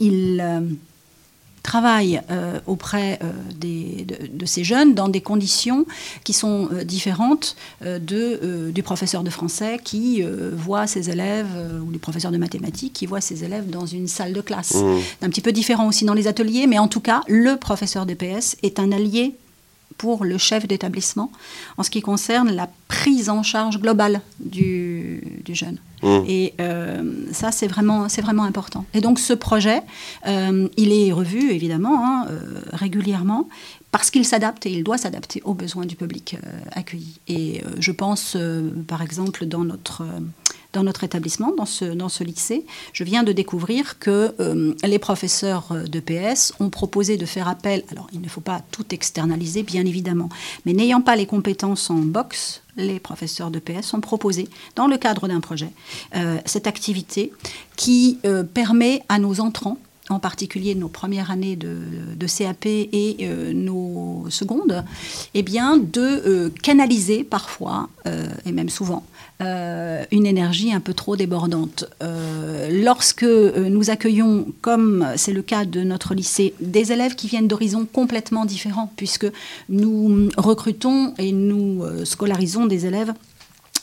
D: il travaille euh, auprès euh, des, de, ces jeunes dans des conditions qui sont euh, différentes de, du professeur de français qui voit ses élèves, ou du professeur de mathématiques qui voit ses élèves dans une salle de classe. Mmh. C'est un petit peu différent aussi dans les ateliers, mais en tout cas, le professeur d'EPS est un allié pour le chef d'établissement en ce qui concerne la prise en charge globale du, du jeune. Mmh. Et euh, ça, c'est vraiment, c'est vraiment important. Et donc, ce projet, euh, il est revu, évidemment, hein, euh, régulièrement, parce qu'il s'adapte et il doit s'adapter aux besoins du public accueilli. Et je pense, par exemple, dans notre dans notre établissement, dans ce, lycée, je viens de découvrir que euh, les professeurs de PS ont proposé de faire appel, alors il ne faut pas tout externaliser bien évidemment, mais n'ayant pas les compétences en boxe, les professeurs de PS ont proposé, dans le cadre d'un projet, euh, cette activité qui euh, permet à nos entrants en particulier nos premières années de, CAP et euh, nos secondes, eh bien, de euh, canaliser parfois, euh, et même souvent, une énergie un peu trop débordante. lorsque nous accueillons, comme c'est le cas de notre lycée, des élèves qui viennent d'horizons complètement différents, puisque nous recrutons et nous scolarisons des élèves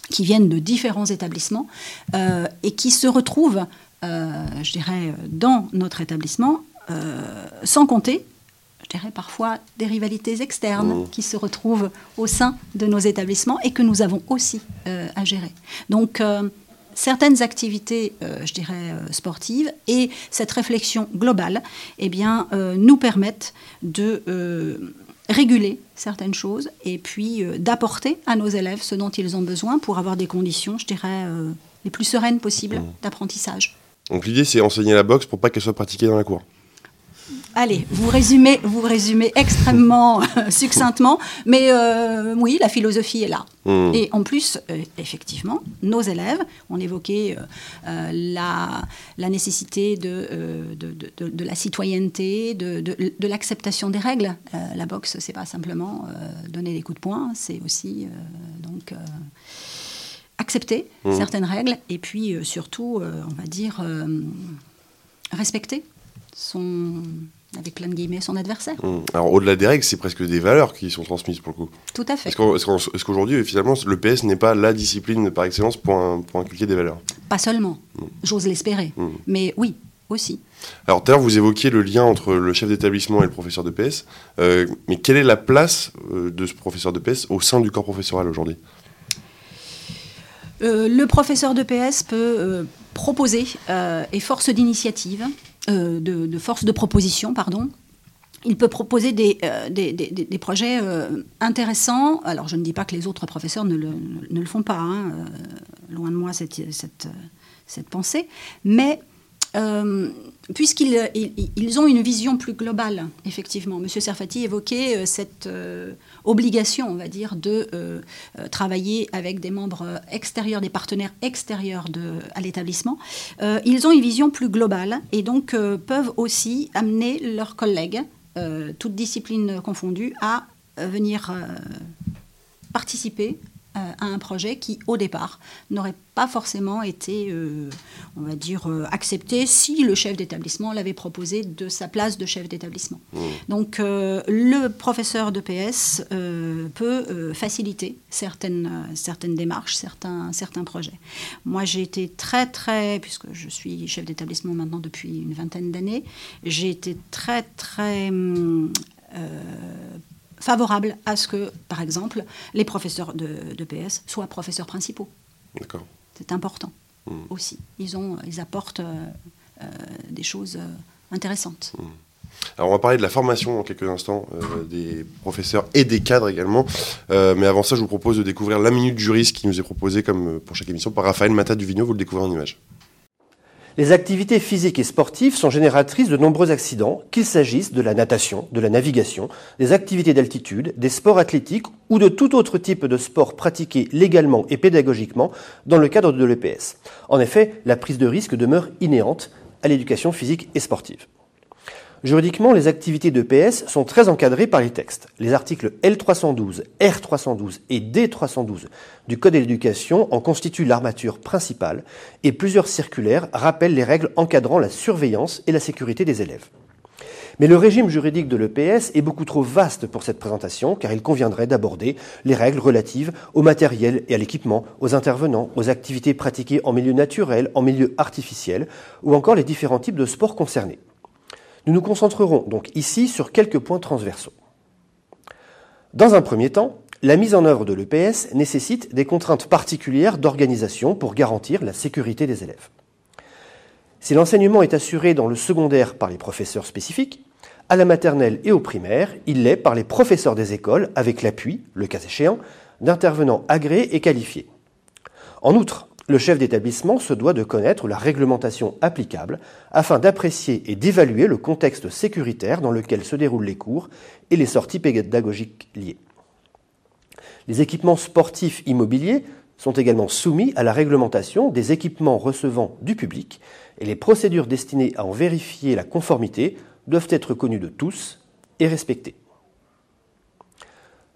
D: qui viennent de différents établissements et qui se retrouvent euh, je dirais, dans notre établissement, euh, sans compter, je dirais parfois, des rivalités externes mmh. qui se retrouvent au sein de nos établissements et que nous avons aussi euh, à gérer. Donc, certaines activités, je dirais, sportives et cette réflexion globale, eh bien, nous permettent de réguler certaines choses et puis d'apporter à nos élèves ce dont ils ont besoin pour avoir des conditions, je dirais, les plus sereines possibles mmh. d'apprentissage.
A: Donc l'idée, c'est enseigner la boxe pour pas qu'elle soit pratiquée dans la cour.
D: Allez, vous résumez, vous résumez extrêmement succinctement, mais euh, oui, la philosophie est là. Hmm. Et en plus, euh, effectivement, nos élèves, on évoquait euh, la, la, nécessité de, de, de, la citoyenneté, de, l'acceptation des règles. la boxe, c'est pas simplement donner des coups de poing, c'est aussi donc accepter mmh. certaines règles et puis euh, surtout, euh, on va dire, euh, respecter son, avec plein de guillemets, son adversaire.
A: Mmh. Alors au-delà des règles, c'est presque des valeurs qui sont transmises pour le coup.
D: Tout à fait.
A: Est-ce qu'aujourd'hui, finalement, le PS n'est pas la discipline par excellence pour, pour inculquer des valeurs?
D: Pas seulement, mmh. j'ose l'espérer, mais oui, aussi.
A: Alors tout à l'heure, vous évoquiez le lien entre le chef d'établissement et le professeur de PS, mais quelle est la place de ce professeur de PS au sein du corps professoral aujourd'hui?
D: Euh, le professeur de PS peut euh, proposer euh, et force d'initiative, de, force de proposition, pardon. Il peut proposer des, des, projets intéressants. Alors, je ne dis pas que les autres professeurs ne le, font pas, hein, loin de moi cette, pensée, mais euh, puisqu'ils ils, ont une vision plus globale, effectivement. Monsieur Serfati évoquait euh, cette euh, obligation, on va dire, de travailler avec des membres extérieurs, des partenaires extérieurs à l'établissement. ils ont une vision plus globale et donc peuvent aussi amener leurs collègues, toutes disciplines confondues, à venir participer euh, à un projet qui, au départ, n'aurait pas forcément été, euh, on va dire, euh, accepté si le chef d'établissement l'avait proposé de sa place de chef d'établissement.
A: Mmh.
D: Donc, le professeur de PS peut faciliter certaines, certaines démarches, certains, certains projets. Moi, j'ai été très, très, puisque je suis chef d'établissement maintenant depuis une vingtaine d'années, j'ai été très, très favorable à ce que, par exemple, les professeurs de, PS soient professeurs principaux.
A: D'accord.
D: C'est important
A: Hmm.
D: aussi. Ils, ont, ils apportent euh, euh, des choses euh, intéressantes.
A: Hmm. Alors on va parler de la formation dans quelques instants, des professeurs et des cadres également. mais avant ça, je vous propose de découvrir la minute juriste qui nous est proposée comme pour chaque émission par Raphaël Mata. Vous le découvrez en image.
F: Les activités physiques et sportives sont génératrices de nombreux accidents, qu'il s'agisse de la natation, de la navigation, des activités d'altitude, des sports athlétiques ou de tout autre type de sport pratiqué légalement et pédagogiquement dans le cadre de l'EPS. En effet, la prise de risque demeure inhérente à l'éducation physique et sportive. Juridiquement, les activités d'EPS sont très encadrées par les textes. Les articles L312, R312 et D312 du Code de l'éducation en constituent l'armature principale et plusieurs circulaires rappellent les règles encadrant la surveillance et la sécurité des élèves. Mais le régime juridique de l'EPS est beaucoup trop vaste pour cette présentation, car il conviendrait d'aborder les règles relatives au matériel et à l'équipement, aux intervenants, aux activités pratiquées en milieu naturel, en milieu artificiel, ou encore les différents types de sports concernés. Nous nous concentrerons donc ici sur quelques points transversaux. Dans un premier temps, la mise en œuvre de l'EPS nécessite des contraintes particulières d'organisation pour garantir la sécurité des élèves. Si l'enseignement est assuré dans le secondaire par les professeurs spécifiques, à la maternelle et au primaire, il l'est par les professeurs des écoles avec l'appui, le cas échéant, d'intervenants agréés et qualifiés. En outre, le chef d'établissement se doit de connaître la réglementation applicable afin d'apprécier et d'évaluer le contexte sécuritaire dans lequel se déroulent les cours et les sorties pédagogiques liées. Les équipements sportifs immobiliers sont également soumis à la réglementation des équipements recevant du public et les procédures destinées à en vérifier la conformité doivent être connues de tous et respectées.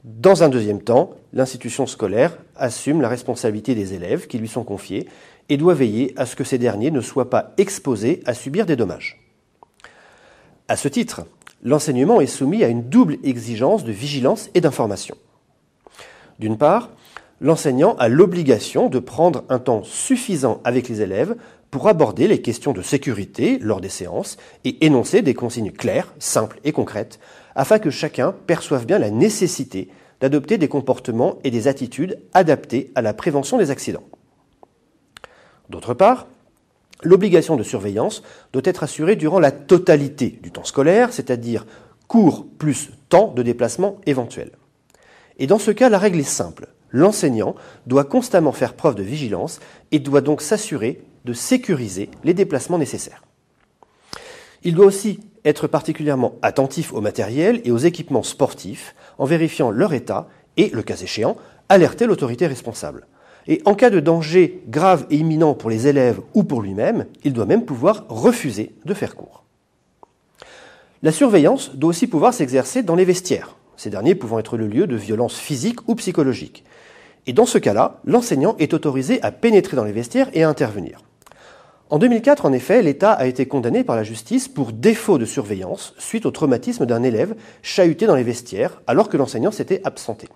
F: Dans un deuxième temps, l'institution scolaire assume la responsabilité des élèves qui lui sont confiés et doit veiller à ce que ces derniers ne soient pas exposés à subir des dommages. À ce titre, l'enseignement est soumis à une double exigence de vigilance et d'information. D'une part, l'enseignant a l'obligation de prendre un temps suffisant avec les élèves pour aborder les questions de sécurité lors des séances et énoncer des consignes claires, simples et concrètes afin que chacun perçoive bien la nécessité d'adopter des comportements et des attitudes adaptés à la prévention des accidents. D'autre part, l'obligation de surveillance doit être assurée durant la totalité du temps scolaire, c'est-à-dire cours plus temps de déplacement éventuel. Et dans ce cas, la règle est simple. L'enseignant doit constamment faire preuve de vigilance et doit donc s'assurer de sécuriser les déplacements nécessaires. Il doit aussi être particulièrement attentif au matériel et aux équipements sportifs en vérifiant leur état et, le cas échéant, alerter l'autorité responsable. Et en cas de danger grave et imminent pour les élèves ou pour lui-même, il doit même pouvoir refuser de faire cours. La surveillance doit aussi pouvoir s'exercer dans les vestiaires, ces derniers pouvant être le lieu de violences physiques ou psychologiques. Et dans ce cas-là, l'enseignant est autorisé à pénétrer dans les vestiaires et à intervenir. En 2004, en effet, l'État a été condamné par la justice pour défaut de surveillance suite au traumatisme d'un élève chahuté dans les vestiaires alors que l'enseignant s'était absenté.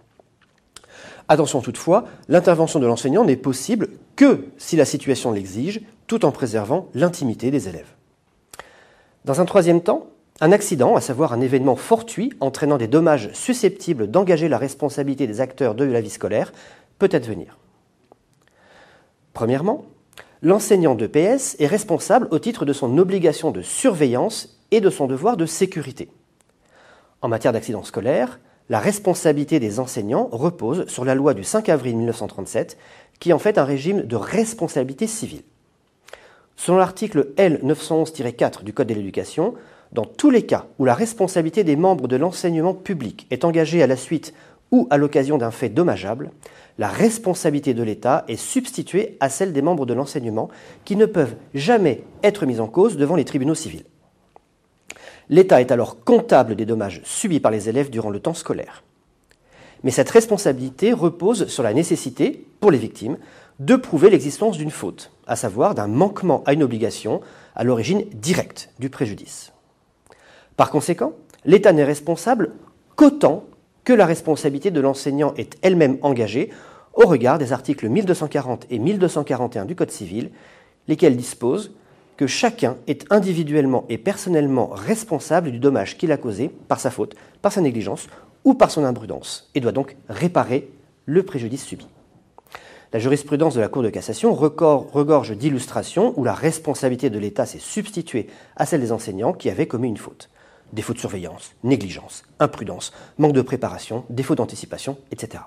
F: Attention toutefois, l'intervention de l'enseignant n'est possible que si la situation l'exige, tout en préservant l'intimité des élèves. Dans un troisième temps, un accident, à savoir un événement fortuit entraînant des dommages susceptibles d'engager la responsabilité des acteurs de la vie scolaire, peut advenir. Premièrement, l'enseignant de PS est responsable au titre de son obligation de surveillance et de son devoir de sécurité. En matière d'accident scolaire, la responsabilité des enseignants repose sur la loi du 5 avril 1937 qui en fait un régime de responsabilité civile. Selon l'article L911-4 du Code de l'éducation, dans tous les cas où la responsabilité des membres de l'enseignement public est engagée à la suite ou à l'occasion d'un fait dommageable, la responsabilité de l'État est substituée à celle des membres de l'enseignement qui ne peuvent jamais être mis en cause devant les tribunaux civils. L'État est alors comptable des dommages subis par les élèves durant le temps scolaire. Mais cette responsabilité repose sur la nécessité, pour les victimes, de prouver l'existence d'une faute, à savoir d'un manquement à une obligation à l'origine directe du préjudice. Par conséquent, l'État n'est responsable qu'autant que la responsabilité de l'enseignant est elle-même engagée au regard des articles 1240 et 1241 du Code civil, lesquels disposent que chacun est individuellement et personnellement responsable du dommage qu'il a causé par sa faute, par sa négligence ou par son imprudence, et doit donc réparer le préjudice subi. La jurisprudence de la Cour de cassation regorge d'illustrations où la responsabilité de l'État s'est substituée à celle des enseignants qui avaient commis une faute. Défaut de surveillance, négligence, imprudence, manque de préparation, défaut d'anticipation, etc.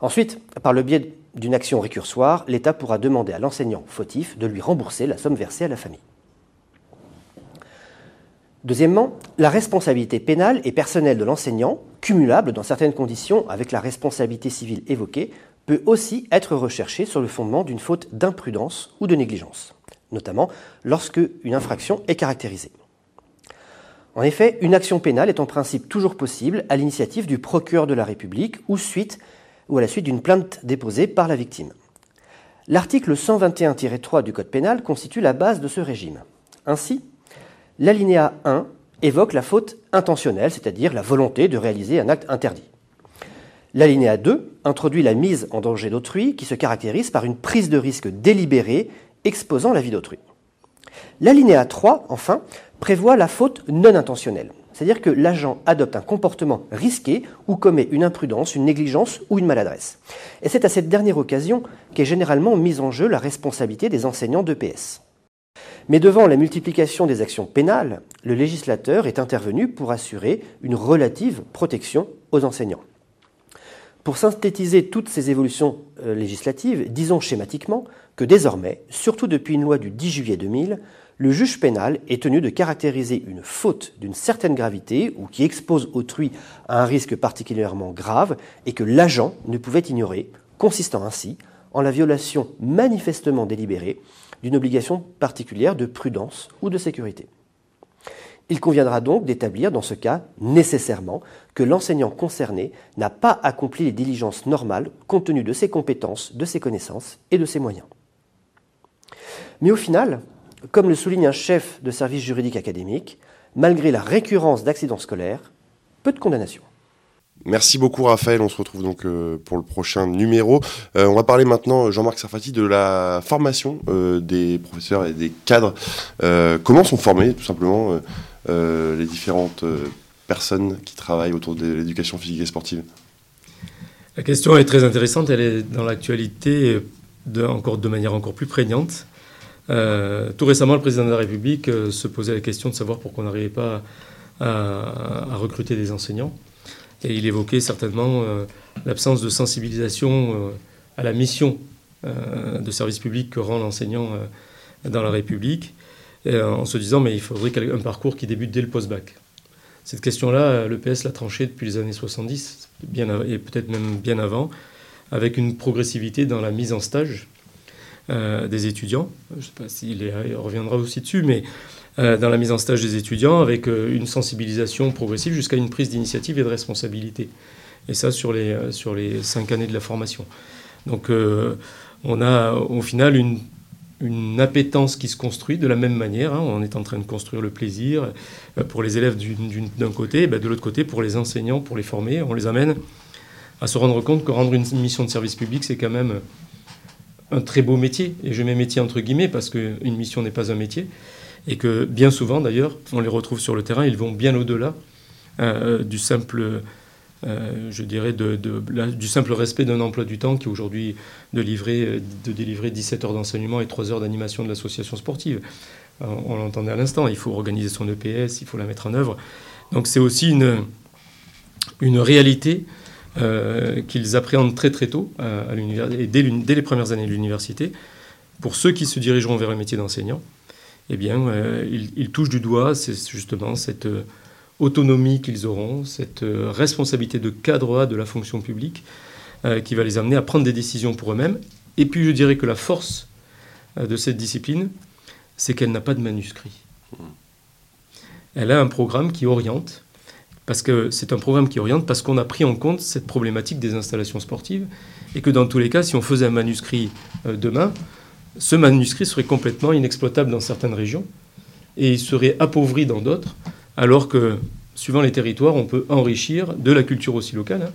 F: Ensuite, par le biais d'une action récursoire, l'État pourra demander à l'enseignant fautif de lui rembourser la somme versée à la famille. Deuxièmement, la responsabilité pénale et personnelle de l'enseignant, cumulable dans certaines conditions avec la responsabilité civile évoquée, peut aussi être recherchée sur le fondement d'une faute d'imprudence ou de négligence, notamment lorsque une infraction est caractérisée. En effet, une action pénale est en principe toujours possible à l'initiative du procureur de la République ou suite ou à la suite d'une plainte déposée par la victime. L'article 121-3 du Code pénal constitue la base de ce régime. Ainsi, l'alinéa 1 évoque la faute intentionnelle, c'est-à-dire la volonté de réaliser un acte interdit. L'alinéa 2 introduit la mise en danger d'autrui qui se caractérise par une prise de risque délibérée exposant la vie d'autrui. L'alinéa 3, enfin, prévoit la faute non intentionnelle, c'est-à-dire que l'agent adopte un comportement risqué ou commet une imprudence, une négligence ou une maladresse. Et c'est à cette dernière occasion qu'est généralement mise en jeu la responsabilité des enseignants d'EPS. Mais devant la multiplication des actions pénales, le législateur est intervenu pour assurer une relative protection aux enseignants. Pour synthétiser toutes ces évolutions euh, législatives, disons schématiquement que désormais, surtout depuis une loi du 10 juillet 2000, le juge pénal est tenu de caractériser une faute d'une certaine gravité ou qui expose autrui à un risque particulièrement grave et que l'agent ne pouvait ignorer, consistant ainsi en la violation manifestement délibérée d'une obligation particulière de prudence ou de sécurité. Il conviendra donc d'établir dans ce cas nécessairement que l'enseignant concerné n'a pas accompli les diligences normales compte tenu de ses compétences, de ses connaissances et de ses moyens. Mais au final, comme le souligne un chef de service juridique académique, malgré la récurrence d'accidents scolaires, peu de condamnations.
A: Merci beaucoup Raphaël, on se retrouve donc euh, pour le prochain numéro. Euh, on va parler maintenant, Jean-Marc Sarfati, de la formation euh, des professeurs et des cadres. comment sont formés tout simplement les différentes personnes qui travaillent autour de l'éducation physique et sportive
B: La question est très intéressante, elle est dans l'actualité de, encore, de manière encore plus prégnante. Euh, tout récemment, le président de la République euh, se posait la question de savoir pourquoi on n'arrivait pas à, recruter des enseignants. Et il évoquait certainement euh, l'absence de sensibilisation à la mission de service public que rend l'enseignant dans la République, en se disant mais il faudrait un parcours qui débute dès le post-bac. Cette question-là, le PS l'a tranchée depuis les années 70, bien, et peut-être même bien avant, avec une progressivité dans la mise en stage euh, des étudiants. Je ne sais pas s'il reviendra aussi dessus, mais euh, dans la mise en stage des étudiants, avec euh, une sensibilisation progressive jusqu'à une prise d'initiative et de responsabilité. Et ça sur les cinq années de la formation. Donc on a au final une, une, appétence qui se construit de la même manière. Hein. On est en train de construire le plaisir pour les élèves d'un côté, et ben, de l'autre côté pour les enseignants, pour les former. On les amène à se rendre compte que rendre une mission de service public, c'est quand même un très beau métier, et je mets métier entre guillemets parce qu'une mission n'est pas un métier, et que bien souvent d'ailleurs, on les retrouve sur le terrain, ils vont bien au-delà euh, du simple, euh, je dirais, du simple respect d'un emploi du temps qui est aujourd'hui de, de délivrer 17 heures d'enseignement et 3 heures d'animation de l'association sportive. Euh, on l'entendait à l'instant, il faut organiser son EPS, il faut la mettre en œuvre. Donc c'est aussi une, une réalité euh, qu'ils appréhendent très très tôt à, et dès, les premières années de l'université. Pour ceux qui se dirigeront vers un métier d'enseignant, eh bien, euh, ils, touchent du doigt justement cette euh, autonomie qu'ils auront, cette responsabilité de cadre A de la fonction publique qui va les amener à prendre des décisions pour eux-mêmes. Et puis je dirais que la force de cette discipline, c'est qu'elle n'a pas de manuscrit. Elle a un programme qui oriente parce que c'est un programme qui oriente, parce qu'on a pris en compte cette problématique des installations sportives, et que dans tous les cas, si on faisait un manuscrit euh, demain, ce manuscrit serait complètement inexploitable dans certaines régions, et il serait appauvri dans d'autres, alors que, suivant les territoires, on peut enrichir de la culture aussi locale. Hein.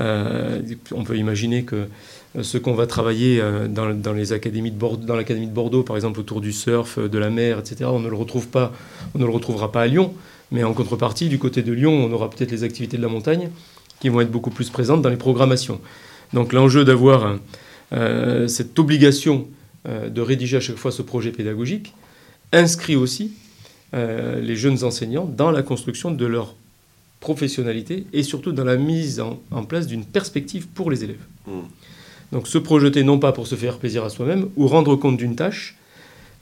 B: Euh, on peut imaginer que euh, ce qu'on va travailler dans, les académies de dans l'académie de Bordeaux, par exemple autour du surf, de la mer, etc., on ne le retrouve pas, on ne le retrouvera pas à Lyon. Mais en contrepartie, du côté de Lyon, on aura peut-être les activités de la montagne qui vont être beaucoup plus présentes dans les programmations. Donc l'enjeu d'avoir euh, cette obligation euh, de rédiger à chaque fois ce projet pédagogique inscrit aussi euh, les jeunes enseignants dans la construction de leur professionnalité et surtout dans la mise en, place d'une perspective pour les élèves. Mmh. Donc se projeter non pas pour se faire plaisir à soi-même ou rendre compte d'une tâche,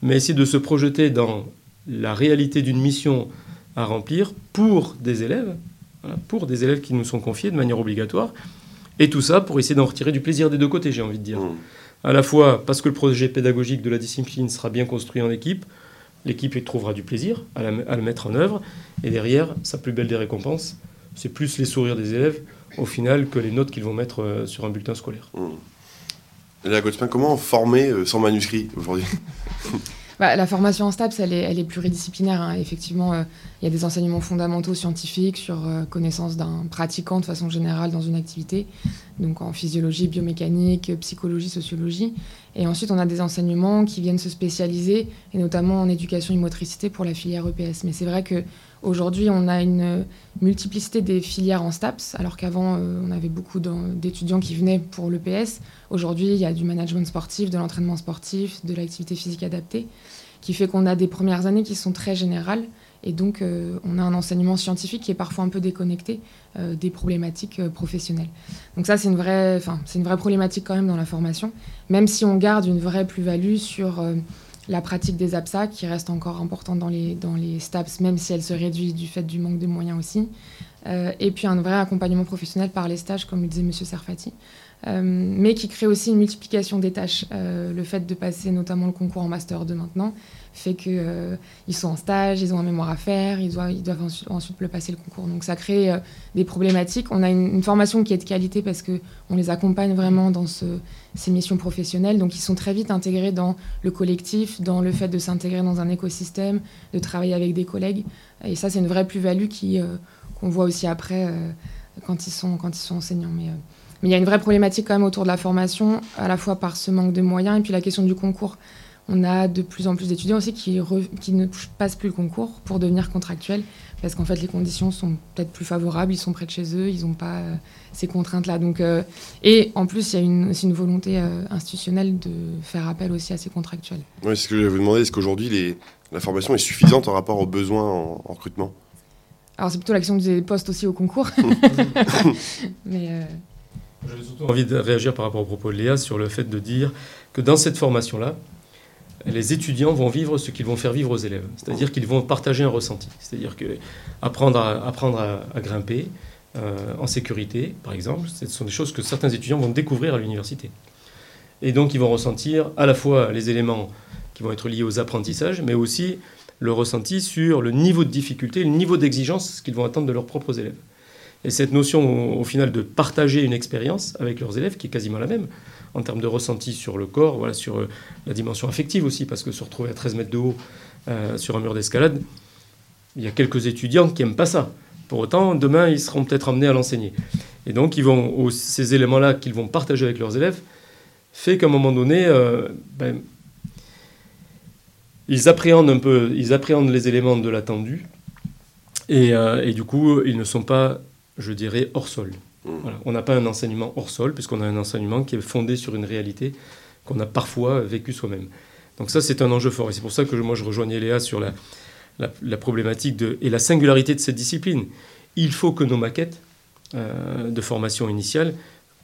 B: mais essayer de se projeter dans la réalité d'une mission à remplir pour des élèves, pour des élèves qui nous sont confiés de manière obligatoire. Et tout ça pour essayer d'en retirer du plaisir des deux côtés, j'ai envie de dire. Mmh. À la fois parce que le projet pédagogique de la discipline sera bien construit en équipe, l'équipe y trouvera du plaisir à, le mettre en œuvre, et derrière, sa plus belle des récompenses, c'est plus les sourires des élèves au final que les notes qu'ils vont mettre euh, sur un bulletin scolaire.
A: Mmh. Léa comment former euh, sans manuscrit aujourd'hui?
E: Bah, la formation en STAPS, elle est, pluridisciplinaire. Hein. Effectivement, euh, il y a des enseignements fondamentaux scientifiques sur euh, connaissance d'un pratiquant de façon générale dans une activité, donc en physiologie, biomécanique, psychologie, sociologie. Et ensuite, on a des enseignements qui viennent se spécialiser, et notamment en éducation et motricité pour la filière EPS. Mais c'est vrai que Aujourd'hui, on a une multiplicité des filières en STAPS, alors qu'avant, euh, on avait beaucoup d'étudiants qui venaient pour l'EPS. Aujourd'hui, il y a du management sportif, de l'entraînement sportif, de l'activité physique adaptée, qui fait qu'on a des premières années qui sont très générales. Et donc, euh, on a un enseignement scientifique qui est parfois un peu déconnecté euh, des problématiques professionnelles. Donc ça, c'est une, vraie, une vraie problématique quand même dans la formation, même si on garde une vraie plus-value sur la pratique des APSA qui reste encore importante dans les, dans STAPS, même si elle se réduit du fait du manque de moyens aussi. Euh, et puis un vrai accompagnement professionnel par les stages, comme le disait M. Serfati, euh, mais qui crée aussi une multiplication des tâches. Euh, le fait de passer notamment le concours en Master 2 maintenant fait qu'ils ils sont en stage, ils ont un mémoire à faire, ils doivent, ensuite, le passer le concours. Donc ça crée des problématiques. On a une, formation qui est de qualité parce qu'on les accompagne vraiment dans ce, ces missions professionnelles. Donc ils sont très vite intégrés dans le collectif, dans le fait de s'intégrer dans un écosystème, de travailler avec des collègues. Et ça, c'est une vraie plus-value qui qu'on voit aussi après euh, quand, ils sont, quand ils sont enseignants. Mais, euh, mais il y a une vraie problématique quand même autour de la formation, à la fois par ce manque de moyens et puis la question du concours. On a de plus en plus d'étudiants aussi qui, qui, ne passent plus le concours pour devenir contractuels, parce qu'en fait les conditions sont peut-être plus favorables, ils sont près de chez eux, ils n'ont pas euh, ces contraintes-là. Donc, et en plus, il y a une, aussi une volonté institutionnelle de faire appel aussi à ces contractuels.
A: Oui, c'est ce que je vais vous demander. Est-ce qu'aujourd'hui la formation est suffisante en rapport aux besoins en recrutement?
E: Alors c'est plutôt l'action des postes aussi au concours.
B: Mais euh, J'avais surtout envie de réagir par rapport au propos de Léa sur le fait de dire que dans cette formation-là, les étudiants vont vivre ce qu'ils vont faire vivre aux élèves. C'est-à-dire qu'ils vont partager un ressenti. C'est-à-dire que apprendre à, apprendre à, grimper euh, en sécurité, par exemple, ce sont des choses que certains étudiants vont découvrir à l'université. Et donc ils vont ressentir à la fois les éléments qui vont être liés aux apprentissages, mais aussi le ressenti sur le niveau de difficulté, le niveau d'exigence qu'ils vont attendre de leurs propres élèves. Et cette notion, au, final, de partager une expérience avec leurs élèves, qui est quasiment la même, en termes de ressenti sur le corps, voilà, sur euh, la dimension affective aussi, parce que se retrouver à 13 mètres de haut euh, sur un mur d'escalade, il y a quelques étudiants qui n'aiment pas ça. Pour autant, demain, ils seront peut-être amenés à l'enseigner. Et donc, ces éléments-là qu'ils vont partager avec leurs élèves, fait qu'à un moment donné, euh, ben, ils appréhendent un peu, ils appréhendent les éléments de l'attendu, et, euh, et, du coup, ils ne sont pas, je dirais, hors sol. Mmh. On n'a pas un enseignement hors sol, puisqu'on a un enseignement qui est fondé sur une réalité qu'on a parfois vécue soi-même. Donc ça, c'est un enjeu fort. Et c'est pour ça que moi, je rejoignais Léa sur la, la, problématique de, et la singularité de cette discipline. Il faut que nos maquettes euh, de formation initiale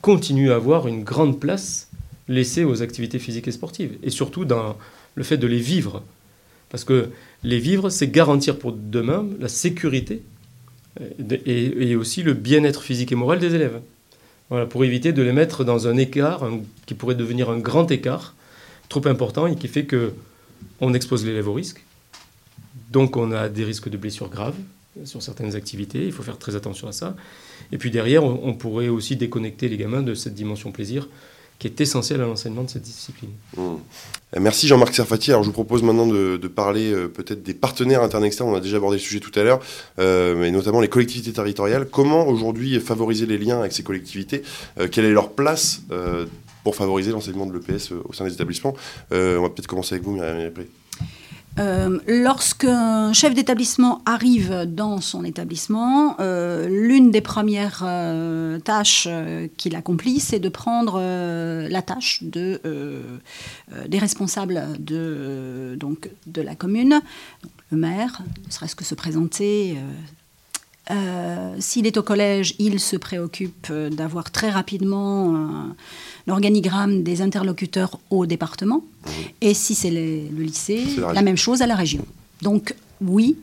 B: continuent à avoir une grande place laissée aux activités physiques et sportives. Et surtout dans le fait de les vivre. Parce que les vivre, c'est garantir pour demain la sécurité euh, et, aussi le bien-être physique et moral des élèves. Voilà, pour éviter de les mettre dans un écart qui pourrait devenir un grand écart trop important et qui fait que on expose l'élève au risque. Donc on a des risques de blessures graves sur certaines activités. Il faut faire très attention à ça. Et puis derrière, on, pourrait aussi déconnecter les gamins de cette dimension plaisir qui est essentielle à l'enseignement de cette discipline.
A: Mmh. Merci Jean-Marc Serfati. Alors je vous propose maintenant de, parler euh, peut-être des partenaires internes externes. On a déjà abordé le sujet tout à l'heure, euh, mais notamment les collectivités territoriales. Comment aujourd'hui favoriser les liens avec ces collectivités Quelle est leur place pour favoriser l'enseignement de l'EPS au sein des établissements On va peut-être commencer avec vous, Myriam
D: euh, Lorsqu'un chef d'établissement arrive dans son établissement, euh, l'une des premières euh, tâches qu'il accomplit, c'est de prendre la tâche de, des responsables de la commune, le maire, ne serait-ce que se présenter. S'il est au collège, il se préoccupe d'avoir très rapidement l'organigramme des interlocuteurs au département. Et si c'est le lycée, la, même chose à la région. Donc oui,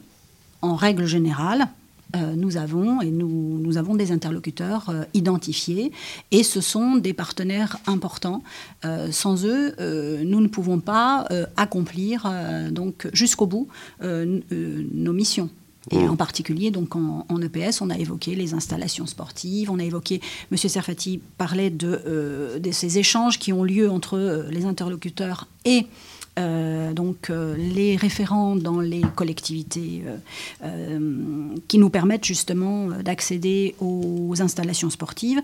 D: en règle générale, euh, nous avons et nous, nous avons des interlocuteurs euh, identifiés et ce sont des partenaires importants. Euh, sans eux, nous ne pouvons pas accomplir donc jusqu'au bout nos missions. Et mm. en particulier, donc en, EPS, on a évoqué les installations sportives, on a évoqué, M. Serfati parlait de, euh, de, ces échanges qui ont lieu entre euh, les interlocuteurs et euh, donc les référents dans les collectivités qui nous permettent justement d'accéder aux installations sportives.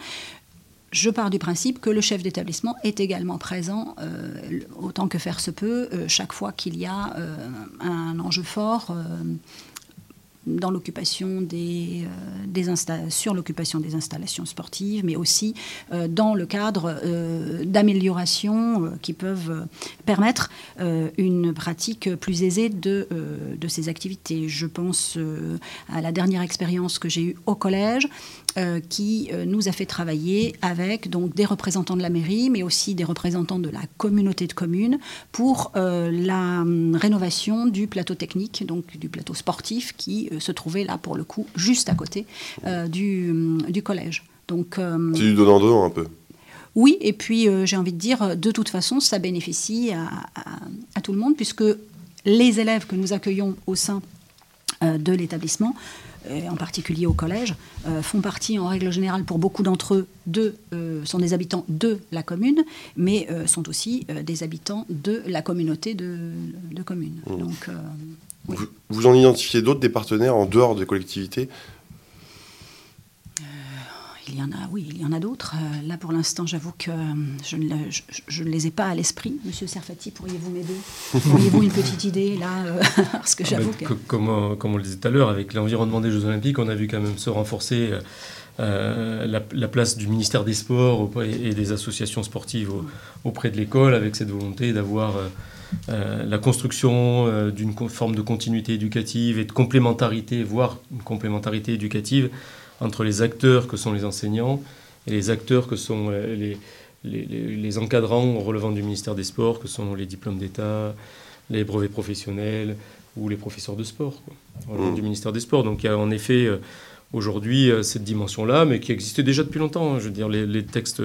D: Je pars du principe que le chef d'établissement est également présent, autant que faire se peut, chaque fois qu'il y a un enjeu fort dans l'occupation des, euh, sur l'occupation des installations sportives, mais aussi euh, dans le cadre euh, d'améliorations qui peuvent permettre une pratique plus aisée de, de ces activités. Je pense à la dernière expérience que j'ai eue au collège, qui nous a fait travailler avec donc des représentants de la mairie, mais aussi des représentants de la communauté de communes pour la hum, rénovation du plateau technique, donc du plateau sportif qui se trouver là, pour le coup, juste à côté euh, du, du, collège.
A: Donc, euh, c'est du donnant-donnant un peu?
D: Oui, et puis euh, j'ai envie de dire, de toute façon, ça bénéficie à, à, tout le monde, puisque les élèves que nous accueillons au sein de l'établissement, en particulier au collège, font partie en règle générale pour beaucoup d'entre eux de, sont des habitants de la commune, mais sont aussi des habitants de la communauté de, de communes. Mmh. Donc
A: vous, en identifiez d'autres, des partenaires en dehors des collectivités
D: euh, il y en a, oui, il y en a d'autres. Euh, là, pour l'instant, j'avoue que euh, je ne, je, ne, les ai pas à l'esprit. Monsieur Serfati, pourriez-vous m'aider? Auriez-vous une petite idée là Parce que j'avoue
B: que... Comme, comme, on le disait tout à l'heure, avec l'environnement des Jeux Olympiques, on a vu quand même se renforcer la, place du ministère des Sports et, des associations sportives auprès de l'école, avec cette volonté d'avoir euh, la construction euh, d'une forme de continuité éducative et de complémentarité, voire une complémentarité éducative entre les acteurs que sont les enseignants et les acteurs que sont euh, les, les, encadrants relevant du ministère des Sports, que sont les diplômes d'État, les brevets professionnels ou les professeurs de sport, relevant mmh. du ministère des Sports. Donc il y a en effet aujourd'hui cette dimension-là, mais qui existait déjà depuis longtemps. Hein. Je veux dire, les, textes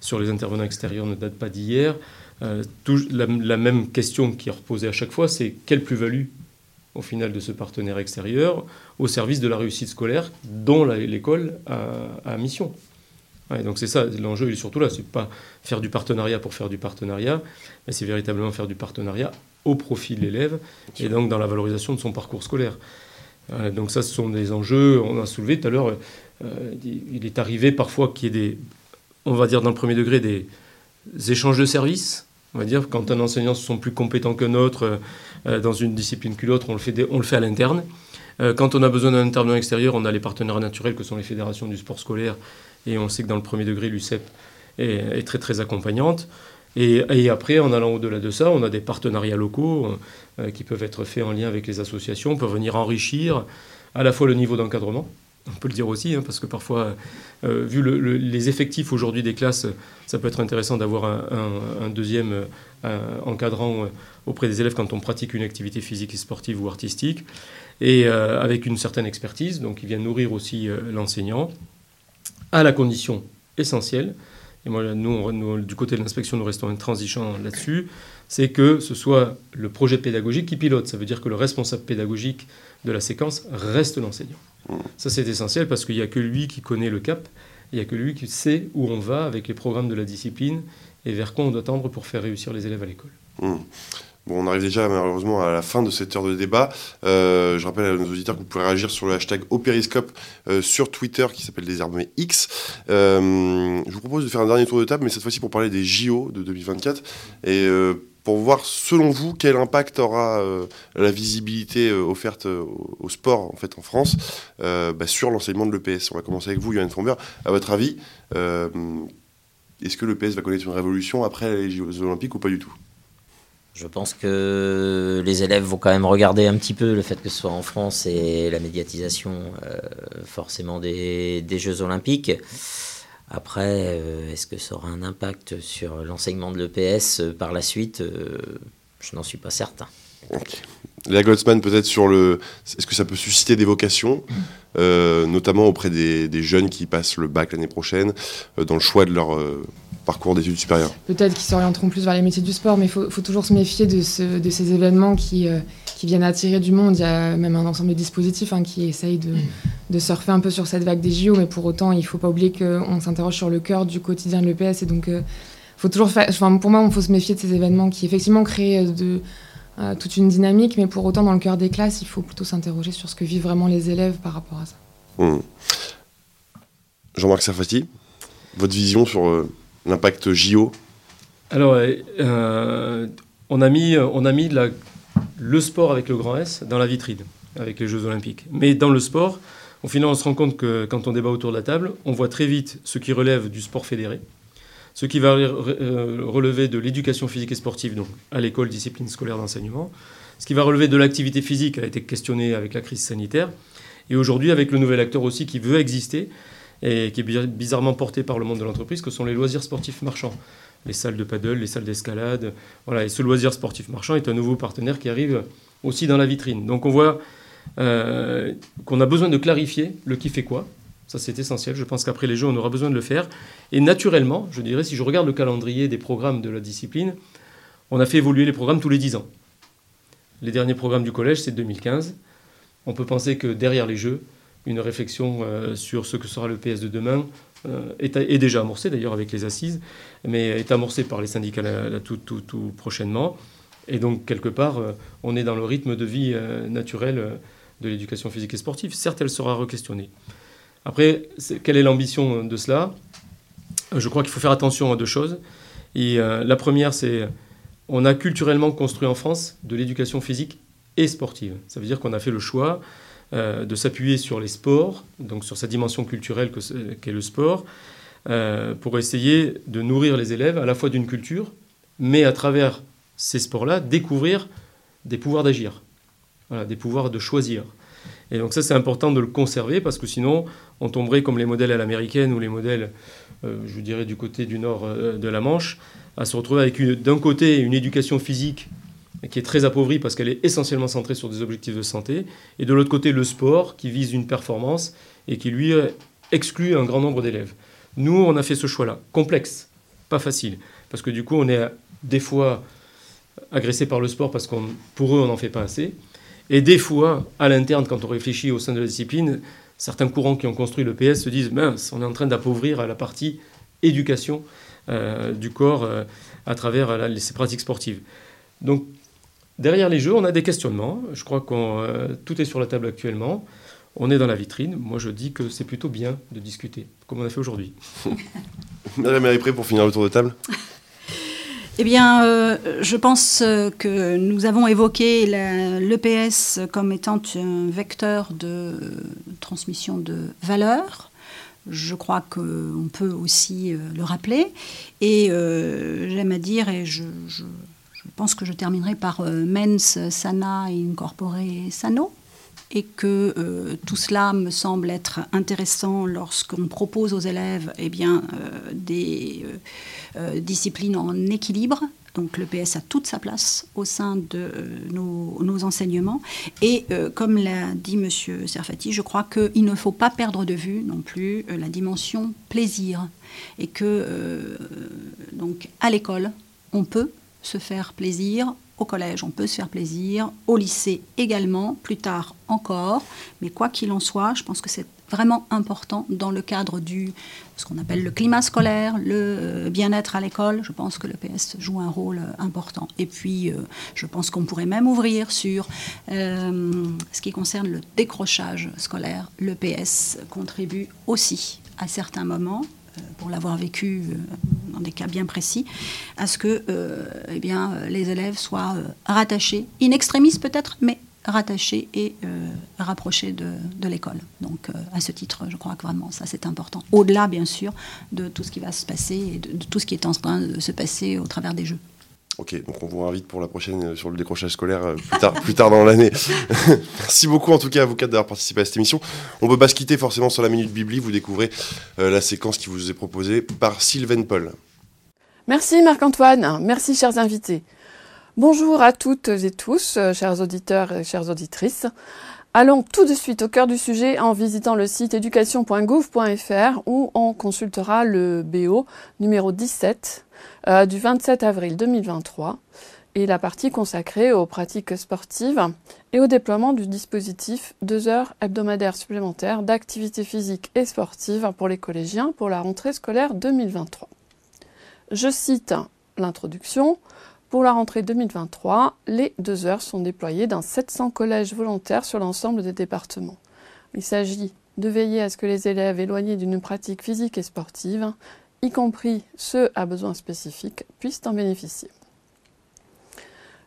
B: sur les intervenants extérieurs ne datent pas d'hier. Euh, la, même question qui est reposée à chaque fois, c'est quelle plus-value au final de ce partenaire extérieur au service de la réussite scolaire dont l'école a, mission. donc c'est ça, l'enjeu il est surtout là, c'est pas faire du partenariat pour faire du partenariat, mais c'est véritablement faire du partenariat au profit de l'élève et donc dans la valorisation de son parcours scolaire. Euh, donc ça, ce sont des enjeux, on a soulevé tout à l'heure, euh, il est arrivé parfois qu'il y ait des, on va dire dans le premier degré, des échanges de services on va dire, quand un enseignant se sent plus compétent qu'un autre euh, dans une discipline qu'une autre, on le fait, on le fait à l'interne. Euh, quand on a besoin d'un intervenant extérieur, on a les partenaires naturels que sont les fédérations du sport scolaire. Et on sait que dans le premier degré, l'UCEP est, très très accompagnante. Et, après, en allant au-delà de ça, on a des partenariats locaux qui peuvent être faits en lien avec les associations, peuvent venir enrichir à la fois le niveau d'encadrement, on peut le dire aussi, hein, parce que parfois, euh, vu les effectifs aujourd'hui des classes, ça peut être intéressant d'avoir un, deuxième euh, encadrant euh, auprès des élèves quand on pratique une activité physique et sportive ou artistique, et avec une certaine expertise, donc il vient nourrir aussi l'enseignant, à la condition essentielle et moi, nous, du côté de l'inspection, nous restons intransigeants là-dessus, c'est que ce soit le projet pédagogique qui pilote. Ça veut dire que le responsable pédagogique de la séquence reste l'enseignant. Ça, c'est essentiel parce qu'il n'y a que lui qui connaît le cap, il n'y a que lui qui sait où on va avec les programmes de la discipline et vers quoi on doit tendre pour faire réussir les élèves à l'école.
A: Mmh. Bon, on arrive déjà malheureusement à la fin de cette heure de débat. Euh, je rappelle à nos auditeurs que vous pouvez réagir sur le hashtag Opériscope euh, sur Twitter qui s'appelle désormais X. Euh, je vous propose de faire un dernier tour de table, mais cette fois-ci pour parler des JO de 2024 et pour voir selon vous quel impact aura la visibilité offerte au, sport en fait en France bah, sur l'enseignement de l'EPS. On va commencer avec vous, Yann Fomber. À votre avis, est-ce que l'EPS va connaître une révolution après les Jeux Olympiques ou pas du tout?
C: Je pense que les élèves vont quand même regarder un petit peu le fait que ce soit en France et la médiatisation euh, forcément des, Jeux olympiques. Après, euh, est-ce que ça aura un impact sur l'enseignement de l'EPS euh, par la suite Je n'en suis pas certain.
A: La Goldsman, peut-être sur le. Est-ce que ça peut susciter des vocations, notamment auprès des, jeunes qui passent le bac l'année prochaine, dans le choix de leur parcours d'études supérieures?
E: Peut-être qu'ils s'orienteront plus vers les métiers du sport, mais il faut, toujours se méfier de, ces événements qui, euh, viennent attirer du monde. Il y a même un ensemble de dispositifs hein, qui essayent de, surfer un peu sur cette vague des JO, mais pour autant, il ne faut pas oublier qu'on s'interroge sur le cœur du quotidien de l'EPS. Et donc, euh, faut toujours faire, enfin, pour moi, il faut se méfier de ces événements qui, effectivement, créent de, euh, toute une dynamique, mais pour autant, dans le cœur des classes, il faut plutôt s'interroger sur ce que vivent vraiment les élèves par rapport à ça.
A: Mmh. Jean-Marc Sarfati, votre vision sur l'impact JO
B: Alors, euh, on a mis, on a mis le sport avec le grand S dans la vitrine, avec les Jeux Olympiques. Mais dans le sport, au final, on se rend compte que quand on débat autour de la table, on voit très vite ce qui relève du sport fédéré, ce qui va euh, relever de l'éducation physique et sportive, donc à l'école, discipline scolaire d'enseignement, ce qui va relever de l'activité physique, a été questionné avec la crise sanitaire, et aujourd'hui avec le nouvel acteur aussi qui veut exister, et qui est bizarrement porté par le monde de l'entreprise, que sont les loisirs sportifs marchands. Les salles de paddle, les salles d'escalade. Et ce loisir sportif marchand est un nouveau partenaire qui arrive aussi dans la vitrine. Donc on voit euh, qu'on a besoin de clarifier le qui fait quoi. Ça, c'est essentiel. Je pense qu'après les Jeux, on aura besoin de le faire. Et naturellement, je dirais, si je regarde le calendrier des programmes de la discipline, on a fait évoluer les programmes tous les 10 ans. Les derniers programmes du collège, c'est 2015. On peut penser que derrière les Jeux, une réflexion euh, sur ce que sera le PS de demain euh, est, déjà amorcée d'ailleurs avec les assises, mais est amorcée par les syndicats tout, prochainement. Et donc, quelque part, euh, on est dans le rythme de vie naturel de l'éducation physique et sportive. Certes, elle sera requestionnée. Après, quelle est l'ambition de cela? Je crois qu'il faut faire attention à deux choses. Et, la première, c'est on a culturellement construit en France de l'éducation physique et sportive. Ça veut dire qu'on a fait le choix euh, de s'appuyer sur les sports, donc sur sa dimension culturelle qu'est le sport, euh, pour essayer de nourrir les élèves à la fois d'une culture, mais à travers ces sports-là, découvrir des pouvoirs d'agir, des pouvoirs de choisir. Et donc ça, c'est important de le conserver parce que sinon, on tomberait comme les modèles à l'américaine ou les modèles, euh, je dirais, du côté du nord de la Manche, à se retrouver avec d'un côté une éducation physique qui est très appauvrie parce qu'elle est essentiellement centrée sur des objectifs de santé, et de l'autre côté le sport qui vise une performance et qui lui euh, exclut un grand nombre d'élèves. Nous, on a fait ce choix-là, complexe, pas facile, parce que du coup, on est des fois agressé par le sport parce qu'on, pour eux, on n'en fait pas assez, et des fois, à l'interne, quand on réfléchit au sein de la discipline, certains courants qui ont construit le PS se disent mince, on est en train d'appauvrir la partie éducation euh, du corps euh, à travers ces pratiques sportives. Donc Derrière les jeux, on a des questionnements. Je crois que euh, tout est sur la table actuellement. On est dans la vitrine. Moi, je dis que c'est plutôt bien de discuter, comme on a fait aujourd'hui.
A: Madame est prête pour finir le tour de table
D: eh bien, euh, je pense que nous avons évoqué l'EPS comme étant un vecteur de transmission de valeurs. Je crois qu'on peut aussi euh, le rappeler. Et j'aime à dire, et je pense que je terminerai par euh, mens sana incorpore sano et que euh, tout cela me semble être intéressant lorsqu'on propose aux élèves eh bien, euh, des disciplines en équilibre Donc le PS a toute sa place au sein de nos, enseignements. Et comme l'a dit M. Serfati, je crois qu'il ne faut pas perdre de vue non plus la dimension plaisir. Et que donc à l'école, on peut se faire plaisir, au collège, on peut se faire plaisir, au lycée également, plus tard encore. Mais quoi qu'il en soit, je pense que c'est vraiment important dans le cadre du ce qu'on appelle le climat scolaire, le euh, bien-être à l'école. Je pense que le PS joue un rôle euh, important. Et puis, euh, je pense qu'on pourrait même ouvrir sur ce qui concerne le décrochage scolaire. Le PS contribue aussi à certains moments pour l'avoir vécu euh, dans des cas bien précis, à ce que euh, eh les élèves soient rattachés, in extremis peut-être, mais rattachés et rapprochés de, de l'école. Donc à ce titre, je crois que vraiment ça c'est important. Au-delà bien sûr de tout ce qui va se passer et de tout ce qui est en train de se passer au travers des jeux.
A: Ok, donc on vous invite pour la prochaine euh, sur le décrochage scolaire euh, plus tard, dans l'année. Merci beaucoup en tout cas à vous quatre d'avoir participé à cette émission. On peut pas se quitter forcément sur la Minute Bibli, vous découvrez euh, la séquence qui vous est proposée par Sylvain Paul.
G: Merci Marc-Antoine, merci chers invités. Bonjour à toutes et tous, chers auditeurs et chères auditrices. Allons tout de suite au cœur du sujet en visitant le site éducation.gouv.fr où on consultera le BO numéro 17 euh, du 27 avril 2023 et la partie consacrée aux pratiques sportives et au déploiement du dispositif 2 heures hebdomadaires supplémentaires d'activité physique et sportive pour les collégiens pour la rentrée scolaire 2023. Je cite l'introduction. Pour la rentrée 2023, les deux heures sont déployées dans 700 collèges volontaires sur l'ensemble des départements. Il s'agit de veiller à ce que les élèves éloignés d'une pratique physique et sportive, y compris ceux à besoins spécifiques, puissent en bénéficier.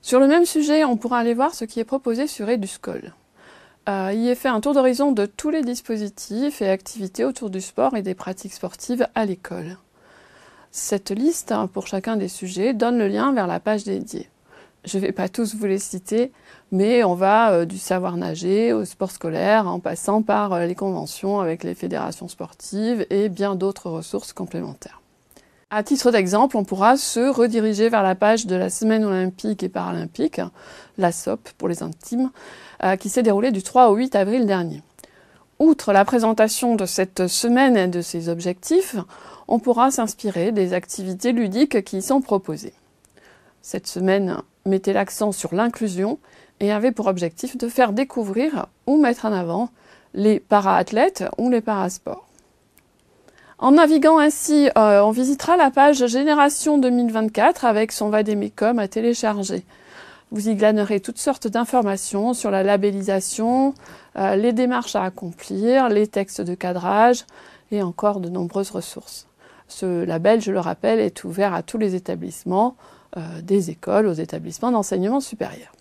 G: Sur le même sujet, on pourra aller voir ce qui est proposé sur EduScol. Euh, y est fait un tour d'horizon de tous les dispositifs et activités autour du sport et des pratiques sportives à l'école. Cette liste, hein, pour chacun des sujets, donne le lien vers la page dédiée. Je ne vais pas tous vous les citer, mais on va euh, du savoir nager au sport scolaire, en passant par euh, les conventions avec les fédérations sportives et bien d'autres ressources complémentaires. À titre d'exemple, on pourra se rediriger vers la page de la Semaine olympique et paralympique, la SOP pour les intimes, euh, qui s'est déroulée du 3 au 8 avril dernier. Outre la présentation de cette semaine et de ses objectifs, on pourra s'inspirer des activités ludiques qui y sont proposées. Cette semaine mettait l'accent sur l'inclusion et avait pour objectif de faire découvrir ou mettre en avant les para-athlètes ou les parasports. En naviguant ainsi, euh, on visitera la page Génération 2024 avec son Vademecum à télécharger. Vous y glanerez toutes sortes d'informations sur la labellisation, euh, les démarches à accomplir, les textes de cadrage et encore de nombreuses ressources. Ce label, je le rappelle, est ouvert à tous les établissements, euh, des écoles aux établissements d'enseignement supérieur.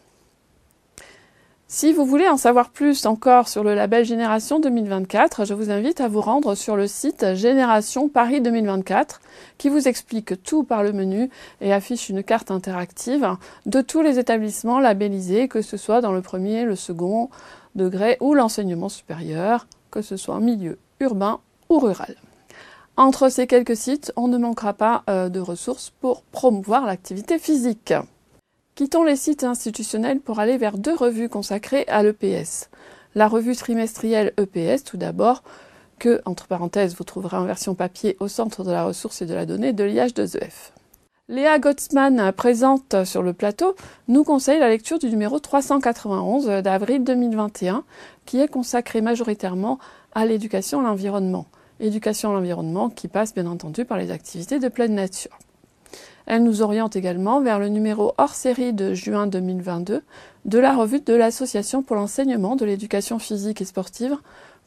G: Si vous voulez en savoir plus encore sur le label Génération 2024, je vous invite à vous rendre sur le site Génération Paris 2024 qui vous explique tout par le menu et affiche une carte interactive de tous les établissements labellisés, que ce soit dans le premier, le second degré ou l'enseignement supérieur, que ce soit en milieu urbain ou rural. Entre ces quelques sites, on ne manquera pas euh, de ressources pour promouvoir l'activité physique. Quittons les sites institutionnels pour aller vers deux revues consacrées à l'EPS. La revue trimestrielle EPS, tout d'abord, que, entre parenthèses, vous trouverez en version papier au centre de la ressource et de la donnée de l'IH2EF. Léa Gottsman, présente sur le plateau, nous conseille la lecture du numéro 391 d'avril 2021, qui est consacré majoritairement à l'éducation à l'environnement éducation à l'environnement, qui passe bien entendu par les activités de pleine nature. Elle nous oriente également vers le numéro hors série de juin 2022 de la revue de l'Association pour l'enseignement de l'éducation physique et sportive,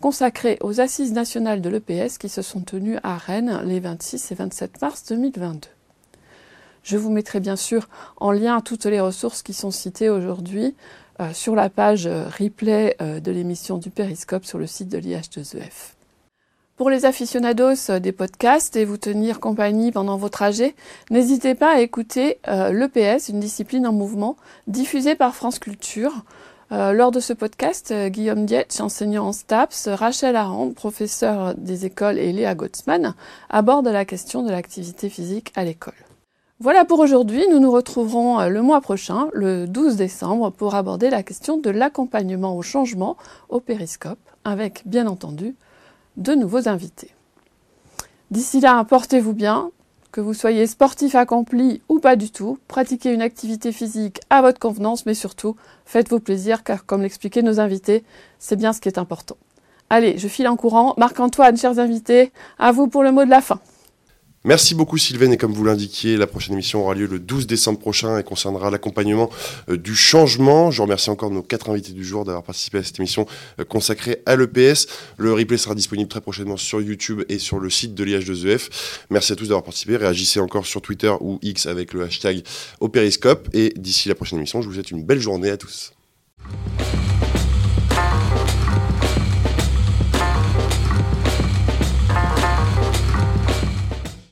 G: consacrée aux assises nationales de l'EPS qui se sont tenues à Rennes les 26 et 27 mars 2022. Je vous mettrai bien sûr en lien toutes les ressources qui sont citées aujourd'hui euh, sur la page euh, replay euh, de l'émission du Périscope sur le site de l'IH2EF. Pour les aficionados des podcasts et vous tenir compagnie pendant vos trajets, n'hésitez pas à écouter euh, l'EPS, une discipline en mouvement, diffusée par France Culture. Euh, lors de ce podcast, euh, Guillaume Dietz, enseignant en STAPS, Rachel Arand, professeur des écoles et Léa Gottsman abordent la question de l'activité physique à l'école. Voilà pour aujourd'hui, nous nous retrouverons euh, le mois prochain, le 12 décembre, pour aborder la question de l'accompagnement au changement au périscope, avec bien entendu de nouveaux invités. D'ici là, portez-vous bien, que vous soyez sportif accompli ou pas du tout, pratiquez une activité physique à votre convenance, mais surtout, faites-vous plaisir, car comme l'expliquaient nos invités, c'est bien ce qui est important. Allez, je file en courant. Marc-Antoine, chers invités, à vous pour le mot de la fin.
A: Merci beaucoup Sylvain et comme vous l'indiquiez, la prochaine émission aura lieu le 12 décembre prochain et concernera l'accompagnement euh, du changement. Je remercie encore nos quatre invités du jour d'avoir participé à cette émission euh, consacrée à l'EPS. Le replay sera disponible très prochainement sur YouTube et sur le site de l'IH2EF. Merci à tous d'avoir participé. Réagissez encore sur Twitter ou X avec le hashtag Opériscope et d'ici la prochaine émission, je vous souhaite une belle journée à tous.